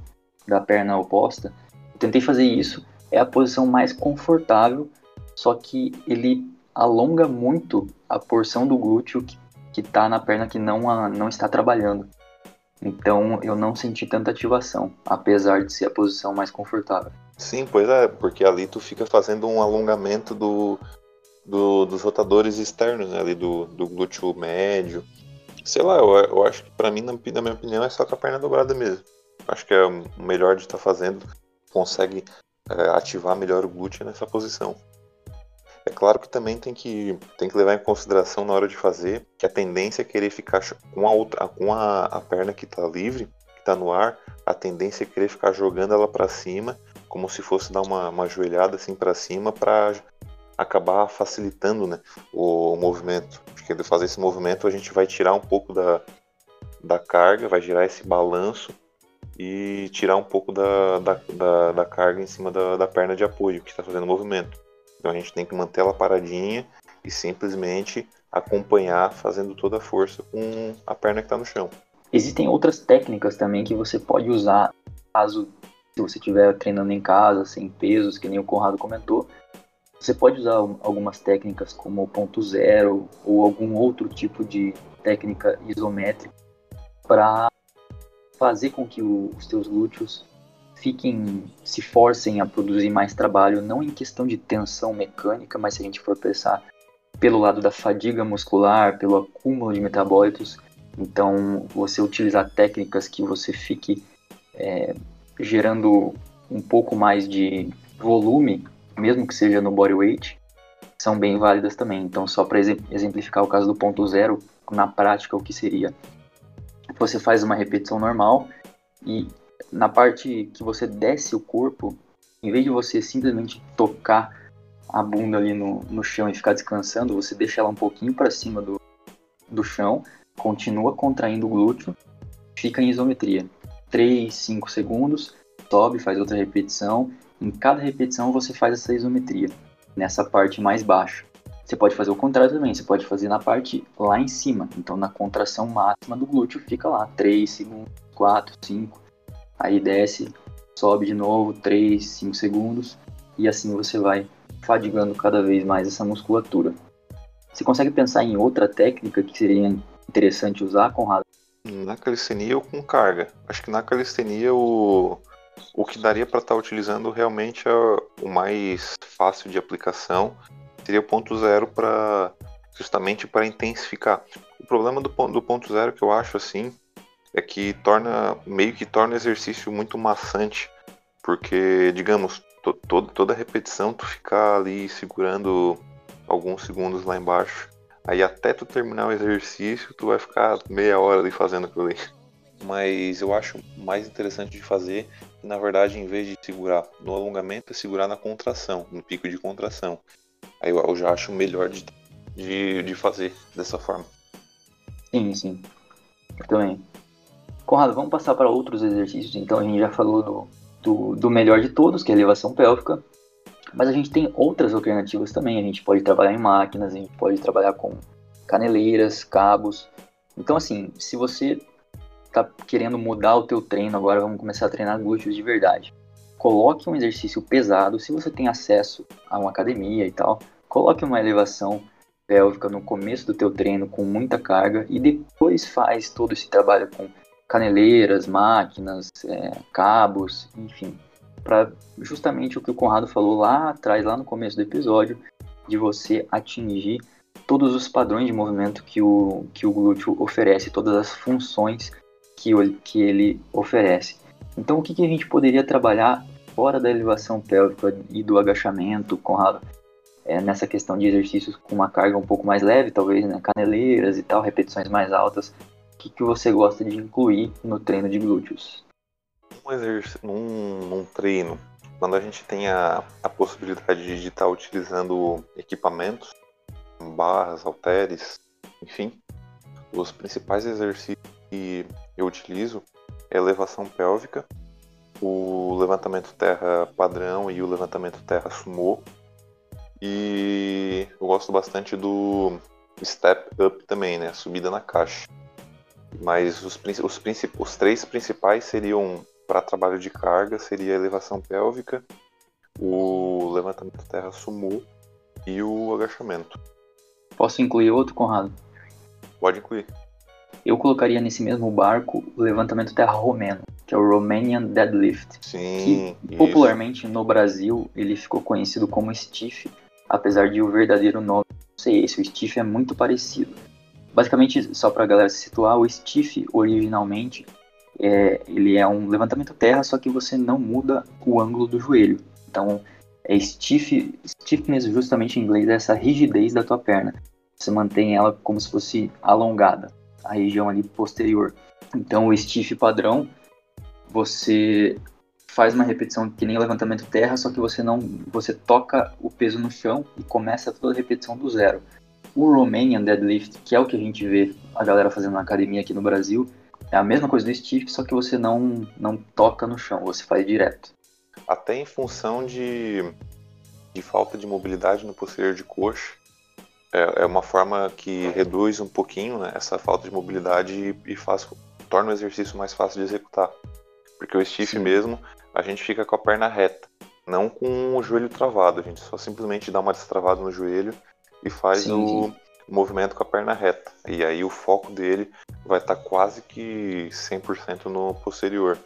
da perna oposta. Eu tentei fazer isso, é a posição mais confortável, só que ele alonga muito a porção do glúteo que, que tá na perna que não, a, não está trabalhando. Então eu não senti tanta ativação, apesar de ser a posição mais confortável. Sim, pois é, porque ali tu fica fazendo um alongamento do, do dos rotadores externos, né, ali do, do glúteo médio. Sei lá, eu, eu acho que para mim, na, na, minha opinião, é só com a perna dobrada mesmo. Acho que é o melhor de estar tá fazendo, consegue é, ativar melhor o glúteo nessa posição. É claro que também tem que, tem que levar em consideração na hora de fazer que a tendência é querer ficar com a, outra, com a, a perna que está livre, que está no ar, a tendência é querer ficar jogando ela para cima, como se fosse dar uma, uma joelhada assim para cima para acabar facilitando né, o, o movimento. Porque de fazer esse movimento a gente vai tirar um pouco da, da carga, vai girar esse balanço e tirar um pouco da, da, da, da carga em cima da, da perna de apoio que está fazendo o movimento. Então a gente tem que manter ela paradinha e simplesmente acompanhar fazendo toda a força com a perna que está no chão. Existem outras técnicas também que você pode usar caso se você estiver treinando em casa, sem pesos, que nem o Conrado comentou. Você pode usar algumas técnicas como o ponto zero ou algum outro tipo de técnica isométrica para fazer com que o, os teus glúteos fiquem, se forcem a produzir mais trabalho, não em questão de tensão mecânica, mas se a gente for pensar pelo lado da fadiga muscular, pelo acúmulo de metabólitos, então você utilizar técnicas que você fique é, gerando um pouco mais de volume, mesmo que seja no body weight, são bem válidas também. Então, só para exemplificar o caso do ponto zero, na prática, o que seria? Você faz uma repetição normal e na parte que você desce o corpo, em vez de você simplesmente tocar a bunda ali no, no chão e ficar descansando, você deixa ela um pouquinho para cima do, do chão, continua contraindo o glúteo, fica em isometria. 3, 5 segundos, sobe, faz outra repetição. Em cada repetição você faz essa isometria, nessa parte mais baixa. Você pode fazer o contrário também, você pode fazer na parte lá em cima. Então na contração máxima do glúteo fica lá, 3 segundos, 4, 5. Aí desce, sobe de novo, 3, 5 segundos, e assim você vai fadigando cada vez mais essa musculatura. Você consegue pensar em outra técnica que seria interessante usar, Conrado? Na calistenia ou com carga. Acho que na calistenia o, o que daria para estar tá utilizando realmente é o mais fácil de aplicação seria o ponto zero para justamente para intensificar. O problema do, do ponto zero que eu acho assim é que torna meio que torna o exercício muito maçante, porque digamos to, to, toda repetição tu ficar ali segurando alguns segundos lá embaixo, Aí até tu terminar o exercício, tu vai ficar meia hora ali fazendo aquilo ali. Mas eu acho mais interessante de fazer, na verdade, em vez de segurar no alongamento, é segurar na contração, no pico de contração. Aí eu, já acho melhor de, de, de fazer dessa forma. Sim, sim. Eu também. Conrado, vamos passar para outros exercícios. Então a gente já falou do, do, do melhor de todos, que é a elevação pélvica. Mas a gente tem outras alternativas também. A gente pode trabalhar em máquinas, a gente pode trabalhar com caneleiras, cabos. Então, assim, se você está querendo mudar o teu treino, agora vamos começar a treinar glúteos de verdade. Coloque um exercício pesado, se você tem acesso a uma academia e tal, coloque uma elevação pélvica no começo do teu treino com muita carga e depois faz todo esse trabalho com caneleiras, máquinas, é, cabos, enfim, para justamente o que o Conrado falou lá atrás, lá no começo do episódio, de você atingir todos os padrões de movimento que o, que o glúteo oferece, todas as funções que, que ele oferece. Então, o que, que a gente poderia trabalhar fora da elevação pélvica e do agachamento, Conrado? É, nessa questão de exercícios com uma carga um pouco mais leve, talvez, né? caneleiras e tal, repetições mais altas. O que, que você gosta de incluir no treino de glúteos? um exercício, num, num treino, quando a gente tem a, a possibilidade de estar utilizando equipamentos, barras, halteres, enfim, os principais exercícios que eu utilizo é elevação pélvica, o levantamento terra padrão e o levantamento terra sumô. E eu gosto bastante do step up também, né? Subida na caixa. Mas os, os, os três principais seriam para trabalho de carga seria a elevação pélvica, o levantamento terra sumo e o agachamento. Posso incluir outro, Conrado? Pode incluir. Eu colocaria nesse mesmo barco o levantamento terra romeno, que é o Romanian Deadlift. Sim. Que popularmente no Brasil ele ficou conhecido como stiff, apesar de o verdadeiro nome não ser esse. O stiff é muito parecido. Basicamente, só para a galera se situar, o stiff originalmente é, ele é um levantamento terra, só que você não muda o ângulo do joelho. Então, é stiff, stiffness justamente em inglês é essa rigidez da tua perna. Você mantém ela como se fosse alongada, a região ali posterior. Então, o stiff padrão, você faz uma repetição que nem levantamento terra, só que você não, você toca o peso no chão e começa toda a repetição do zero. O Romanian deadlift, que é o que a gente vê a galera fazendo na academia aqui no Brasil, é a mesma coisa do stiff, só que você não, não toca no chão, você faz direto. Até em função de, de falta de mobilidade no posterior de coxa, é, é uma forma que reduz um pouquinho né, essa falta de mobilidade e, faz, torna o exercício mais fácil de executar. Porque o stiff Sim. mesmo, a gente fica com a perna reta, não com o joelho travado. A gente só simplesmente dá uma destravada no joelho e faz sim, o, movimento com a perna reta. E aí o foco dele vai estar tá quase que 100% no posterior.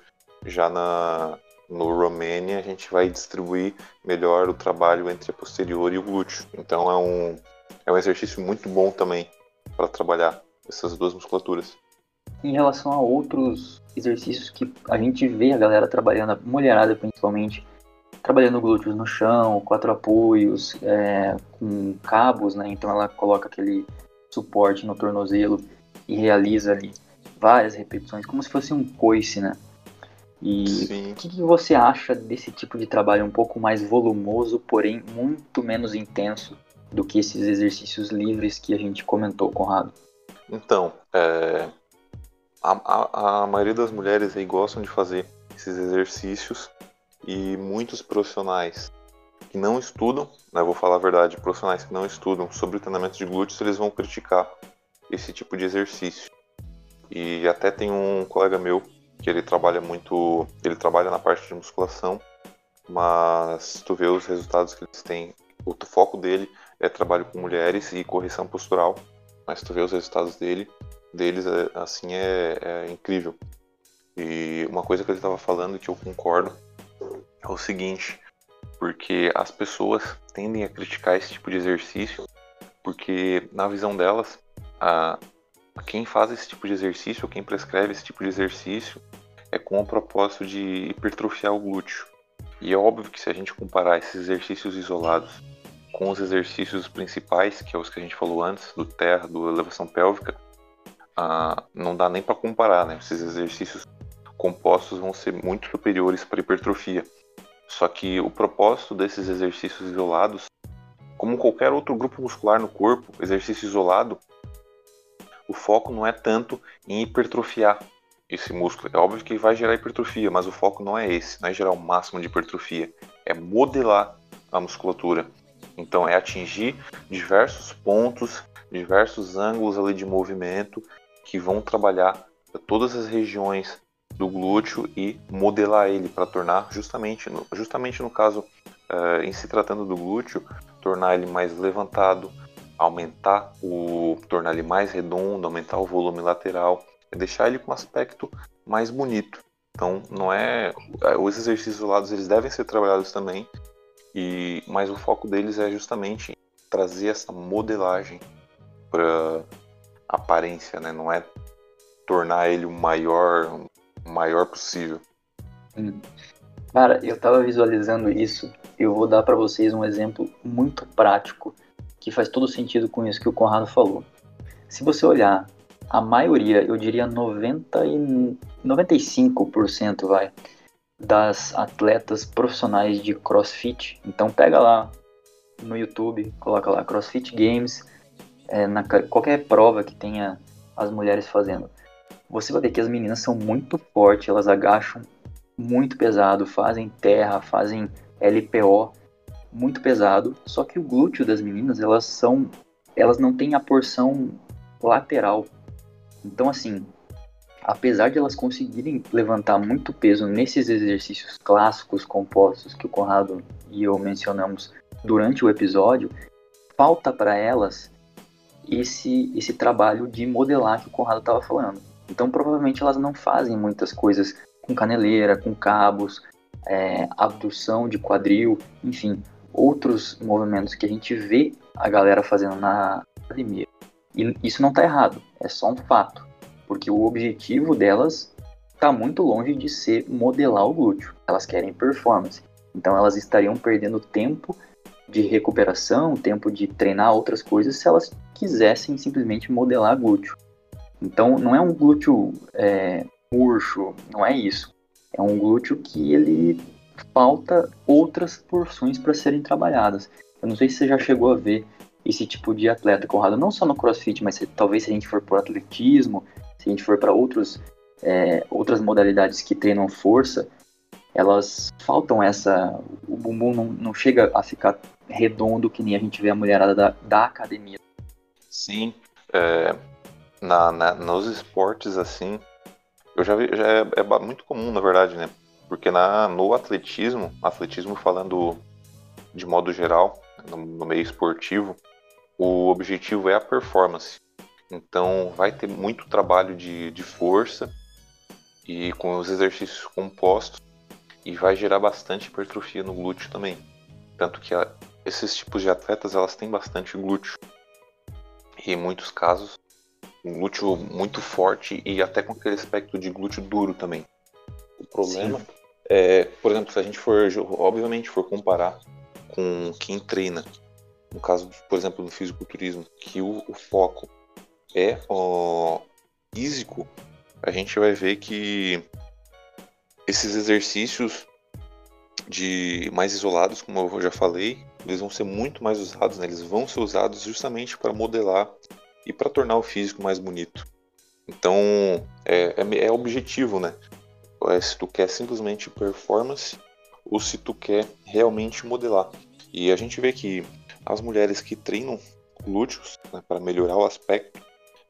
Já na, no Romania a gente vai distribuir melhor o trabalho entre a posterior e o glúteo. Então é um, é um exercício muito bom também para trabalhar essas duas musculaturas. Em relação a outros exercícios que a gente vê a galera trabalhando, a mulherada principalmente, trabalhando glúteos no chão, quatro apoios, é, com cabos, né? Então ela coloca aquele suporte no tornozelo e realiza ali várias repetições, como se fosse um coice, né? E o que, que, você acha desse tipo de trabalho um pouco mais volumoso, porém muito menos intenso do que esses exercícios livres que a gente comentou, Conrado? Então, é, a, a, a maioria das mulheres aí gostam de fazer esses exercícios e muitos profissionais que não estudam, né, vou falar a verdade, profissionais que não estudam sobre o treinamento de glúteos, eles vão criticar esse tipo de exercício. E até tem um colega meu que ele trabalha muito, ele trabalha na parte de musculação, mas tu vê os resultados que eles têm, o foco dele é trabalho com mulheres e correção postural, mas tu vê os resultados dele, deles é, assim é, é incrível. E uma coisa que ele estava falando que eu concordo é o seguinte, porque as pessoas tendem a criticar esse tipo de exercício, porque na visão delas, a, quem faz esse tipo de exercício, quem prescreve esse tipo de exercício, é com o propósito de hipertrofiar o glúteo. E é óbvio que se a gente comparar esses exercícios isolados com os exercícios principais, que é os que a gente falou antes, do terra, do elevação pélvica, ah, não dá nem para comparar, né? Esses exercícios compostos vão ser muito superiores para hipertrofia. Só que o propósito desses exercícios isolados, como qualquer outro grupo muscular no corpo, exercício isolado, o foco não é tanto em hipertrofiar esse músculo. É óbvio que vai gerar hipertrofia, mas o foco não é esse, não é gerar o máximo de hipertrofia, é modelar a musculatura. Então é atingir diversos pontos, diversos ângulos ali de movimento que vão trabalhar todas as regiões do glúteo e modelar ele para tornar justamente, justamente no caso uh, em se tratando do glúteo, tornar ele mais levantado, aumentar o, tornar ele mais redondo, aumentar o volume lateral, deixar ele com um aspecto mais bonito. Então não é, é os exercícios isolados eles devem ser trabalhados também, e mas o foco deles é justamente trazer essa modelagem para aparência, né? Não é tornar ele o maior, o maior possível. Hum. Cara, eu tava visualizando isso. Eu vou dar para vocês um exemplo muito prático que faz todo sentido com isso que o Conrado falou. Se você olhar, a maioria, eu diria 90 e 95% vai das atletas profissionais de CrossFit. Então pega lá no YouTube, coloca lá CrossFit Games, é, na, qualquer prova que tenha as mulheres fazendo. Você vai ver que as meninas são muito fortes, elas agacham muito pesado, fazem terra, fazem LPO muito pesado. Só que o glúteo das meninas, elas são, elas não têm a porção lateral. Então assim, apesar de elas conseguirem levantar muito peso nesses exercícios clássicos compostos que o Conrado e eu mencionamos durante o episódio, falta para elas esse esse trabalho de modelar que o Conrado estava falando. Então provavelmente elas não fazem muitas coisas com caneleira, com cabos, é, abdução de quadril, enfim, outros movimentos que a gente vê a galera fazendo na academia. E isso não está errado, é só um fato porque o objetivo delas está muito longe de ser modelar o glúteo. Elas querem performance. Então elas estariam perdendo tempo de recuperação, tempo de treinar outras coisas se elas quisessem simplesmente modelar glúteo. Então não é um glúteo é, murcho, não é isso. É um glúteo que ele falta outras porções para serem trabalhadas. Eu não sei se você já chegou a ver esse tipo de atleta, Conrado, não só no crossfit, mas se, talvez se a gente for por atletismo, se a gente for para outros é, outras modalidades que treinam força, elas faltam essa. O bumbum não, não chega a ficar redondo que nem a gente vê a mulherada da, da academia. Sim. É, na, na, nos esportes assim, eu já vi, já é, é, muito comum, na verdade, né? Porque na, no atletismo, atletismo falando de modo geral, no, no meio esportivo, o objetivo é a performance. Então vai ter muito trabalho de, de força e com os exercícios compostos e vai gerar bastante hipertrofia no glúteo também. Tanto que a, esses tipos de atletas elas têm bastante glúteo. E em muitos casos, um glúteo muito forte e até com aquele aspecto de glúteo duro também. O problema Sim. é, por exemplo, se a gente for, obviamente, for comparar com quem treina, no caso, por exemplo, do fisiculturismo, que o, o foco é físico, a gente vai ver que esses exercícios de mais isolados, como eu já falei, eles vão ser muito mais usados, né? eles vão ser usados justamente para modelar e para tornar o físico mais bonito. Então é, é, é objetivo, né? É se tu quer simplesmente performance ou se tu quer realmente modelar. E a gente vê que as mulheres que treinam glúteos né, para melhorar o aspecto,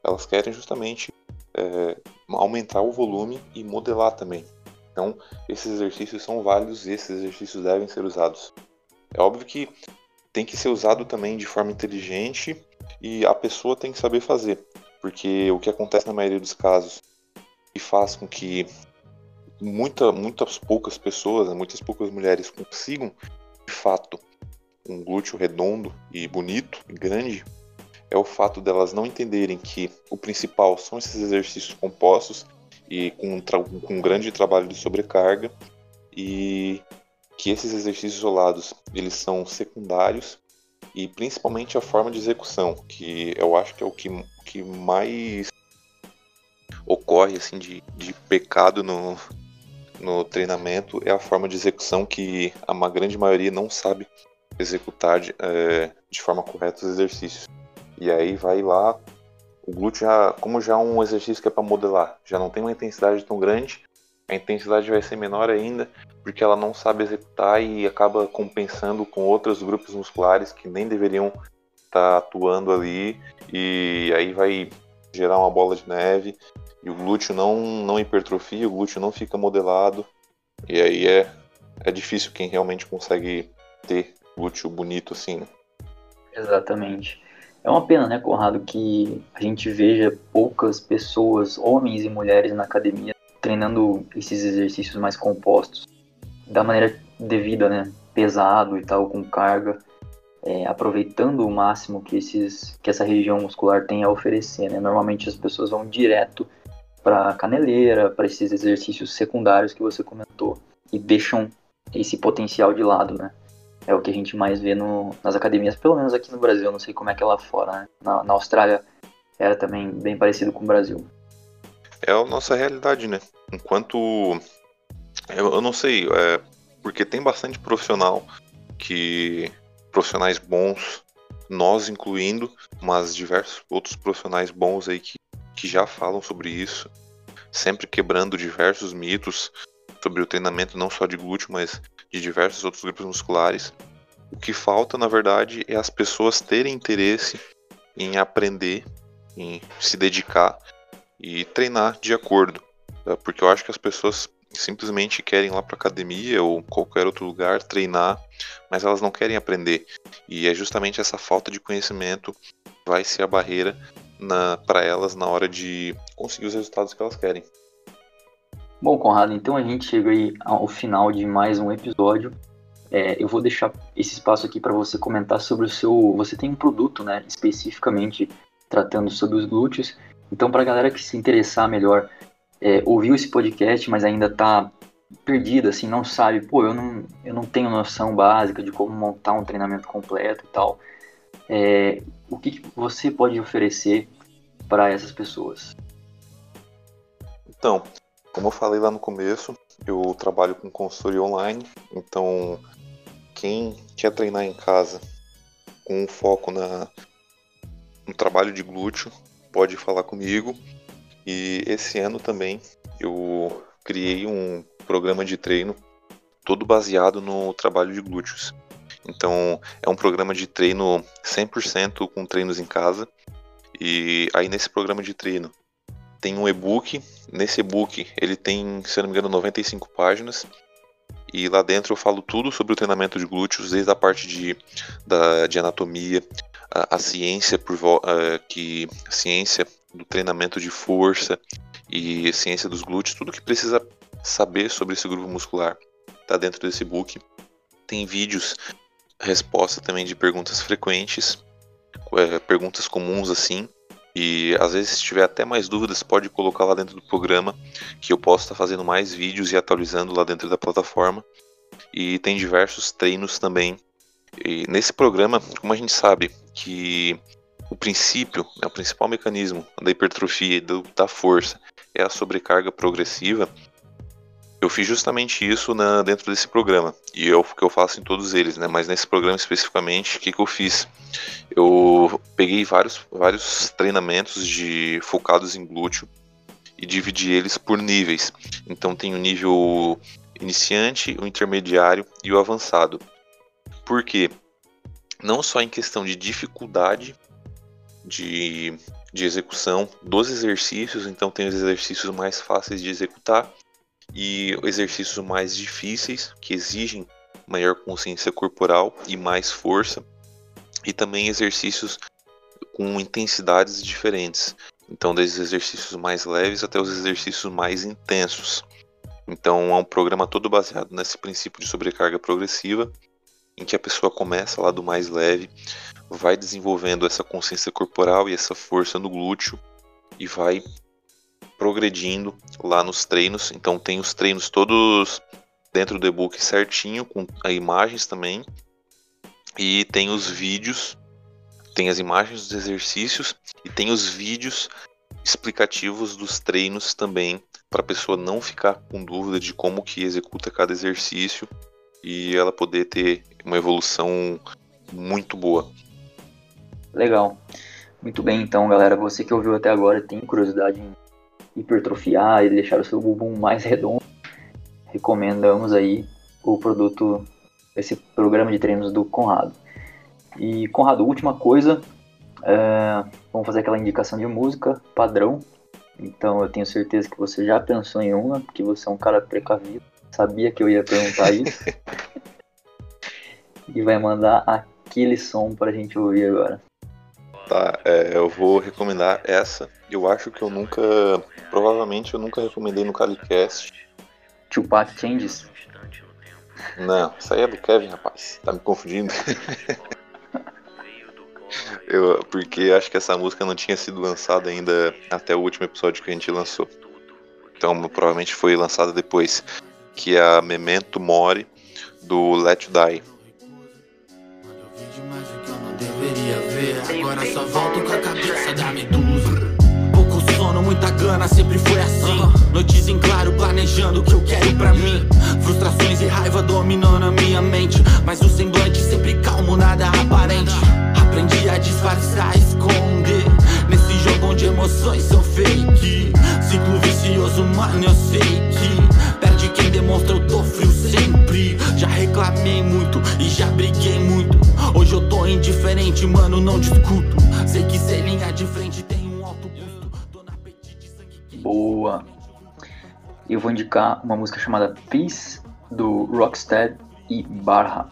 elas querem justamente é, aumentar o volume e modelar também. Então, esses exercícios são válidos e esses exercícios devem ser usados. É óbvio que tem que ser usado também de forma inteligente e a pessoa tem que saber fazer, porque o que acontece na maioria dos casos e faz com que muita, muitas poucas pessoas, né, muitas poucas mulheres consigam de fato um glúteo redondo e bonito e grande, é o fato delas não entenderem que o principal são esses exercícios compostos e com, com um grande trabalho de sobrecarga e que esses exercícios isolados eles são secundários e principalmente a forma de execução, que eu acho que é o que, que mais ocorre assim de, de pecado no, no treinamento é a forma de execução que a grande maioria não sabe executar de, é, de forma correta os exercícios. E aí vai lá, o glúteo já, como já é um exercício que é para modelar, já não tem uma intensidade tão grande, a intensidade vai ser menor ainda, porque ela não sabe executar e acaba compensando com outros grupos musculares que nem deveriam estar tá atuando ali, e aí vai gerar uma bola de neve, e o glúteo não, não hipertrofia, o glúteo não fica modelado, e aí é, é difícil quem realmente consegue ter glúteo bonito assim, né? Exatamente. É uma pena, né, Conrado, que a gente veja poucas pessoas, homens e mulheres na academia, treinando esses exercícios mais compostos, da maneira devida, né, pesado e tal, com carga, é, aproveitando o máximo que, esses, que essa região muscular tem a oferecer, né. Normalmente as pessoas vão direto para caneleira, para esses exercícios secundários que você comentou, e deixam esse potencial de lado, né. É o que a gente mais vê no, nas academias, pelo menos aqui no Brasil, não sei como é que é lá fora, né? Na, na Austrália era também bem parecido com o Brasil. É a nossa realidade, né? Enquanto. Eu, eu não sei, é, porque tem bastante profissional que. profissionais bons, nós incluindo, mas diversos outros profissionais bons aí que, que já falam sobre isso, sempre quebrando diversos mitos sobre o treinamento não só de glúteo, mas de diversos outros grupos musculares. O que falta, na verdade, é as pessoas terem interesse em aprender, em se dedicar e treinar de acordo. Tá? Porque eu acho que as pessoas simplesmente querem ir lá para academia ou qualquer outro lugar treinar, mas elas não querem aprender. E é justamente essa falta de conhecimento que vai ser a barreira para elas na hora de conseguir os resultados que elas querem. Bom, Conrado, então a gente chega aí ao final de mais um episódio. É, eu vou deixar esse espaço aqui para você comentar sobre o seu. Você tem um produto, né, especificamente tratando sobre os glúteos. Então, para a galera que se interessar melhor, é, ouviu esse podcast, mas ainda está perdida, assim, não sabe, pô, eu não, eu não tenho noção básica de como montar um treinamento completo e tal. É, o que, que você pode oferecer para essas pessoas? Então, como eu falei lá no começo, eu trabalho com consultoria online, então quem quer treinar em casa com um foco na, no trabalho de glúteo pode falar comigo. E esse ano também eu criei um programa de treino todo baseado no trabalho de glúteos. Então é um programa de treino 100% com treinos em casa. E aí nesse programa de treino tem um e-book. Nesse e-book ele tem, se não me engano, 95 páginas. E lá dentro eu falo tudo sobre o treinamento de glúteos, desde a parte de, da, de anatomia, a, a ciência por uh, que a ciência do treinamento de força e a ciência dos glúteos, tudo que precisa saber sobre esse grupo muscular está dentro desse book. Tem vídeos, resposta também de perguntas frequentes, é, perguntas comuns assim, e às vezes, se tiver até mais dúvidas, pode colocar lá dentro do programa, que eu posso estar fazendo mais vídeos e atualizando lá dentro da plataforma. E tem diversos treinos também. E nesse programa, como a gente sabe que o princípio, né, o principal mecanismo da hipertrofia e da força é a sobrecarga progressiva, eu fiz justamente isso na, dentro desse programa. E é o que eu faço em todos eles, né? Mas nesse programa especificamente, o que, que eu fiz? Eu peguei vários, vários treinamentos de focados em glúteo e dividi eles por níveis. Então tem o nível iniciante, o intermediário e o avançado. Por quê? Não só em questão de dificuldade de, de execução dos exercícios, então tem os exercícios mais fáceis de executar e exercícios mais difíceis que exigem maior consciência corporal e mais força, e também exercícios com intensidades diferentes. Então, desde exercícios mais leves até os exercícios mais intensos. Então, é um programa todo baseado nesse princípio de sobrecarga progressiva, em que a pessoa começa lá do mais leve, vai desenvolvendo essa consciência corporal e essa força no glúteo e vai progredindo lá nos treinos. Então tem os treinos todos dentro do e-book certinho, com imagens também. E tem os vídeos, tem as imagens dos exercícios e tem os vídeos explicativos dos treinos também, para a pessoa não ficar com dúvida de como que executa cada exercício e ela poder ter uma evolução muito boa. Legal. Muito bem, então, galera, você que ouviu até agora tem curiosidade em hipertrofiar e deixar o seu bumbum mais redondo, recomendamos aí o produto, esse programa de treinos do Conrado. E Conrado, última coisa, é, vamos fazer aquela indicação de música padrão. Então eu tenho certeza que você já pensou em uma, porque você é um cara precavido, sabia que eu ia perguntar isso. e vai mandar aquele som pra gente ouvir agora. Tá, é, eu vou recomendar essa. Eu acho que eu nunca. Provavelmente eu nunca recomendei no Calicast. Tupac Changes? Não, isso aí é do Kevin, rapaz. Tá me confundindo. eu, porque acho que essa música não tinha sido lançada ainda até o último episódio que a gente lançou. Então provavelmente foi lançada depois. Que é a Memento Mori do Let You Die. Agora só volto com a cabeça da medusa. Pouco sono, muita gana, sempre foi assim. Noites em claro, planejando o que eu quero pra mim. Frustrações e raiva dominando a minha mente. Mas o semblante sempre calmo, nada aparente. Aprendi a disfarçar, esconder. Nesse jogo onde emoções são fake. Ciclo vicioso, mano, eu sei que. Demonstra, eu tô frio sempre. Já reclamei muito e já briguei muito. Hoje eu tô indiferente, mano, não discuto. Sei que ser linha de frente tem um alto custo. na de sangue. Boa. Eu vou indicar uma música chamada Peace do Rockstead e Barra.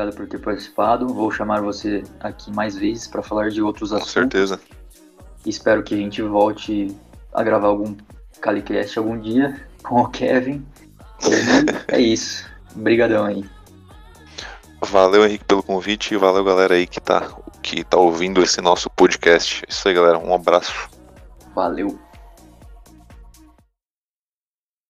Obrigado por ter participado. Vou chamar você aqui mais vezes para falar de outros assuntos. Com certeza. Espero que a gente volte a gravar algum Calicast algum dia com o Kevin. E é isso. Obrigadão aí. Valeu, Henrique, pelo convite e valeu, galera aí que tá, que tá ouvindo esse nosso podcast. É isso aí, galera. Um abraço. Valeu.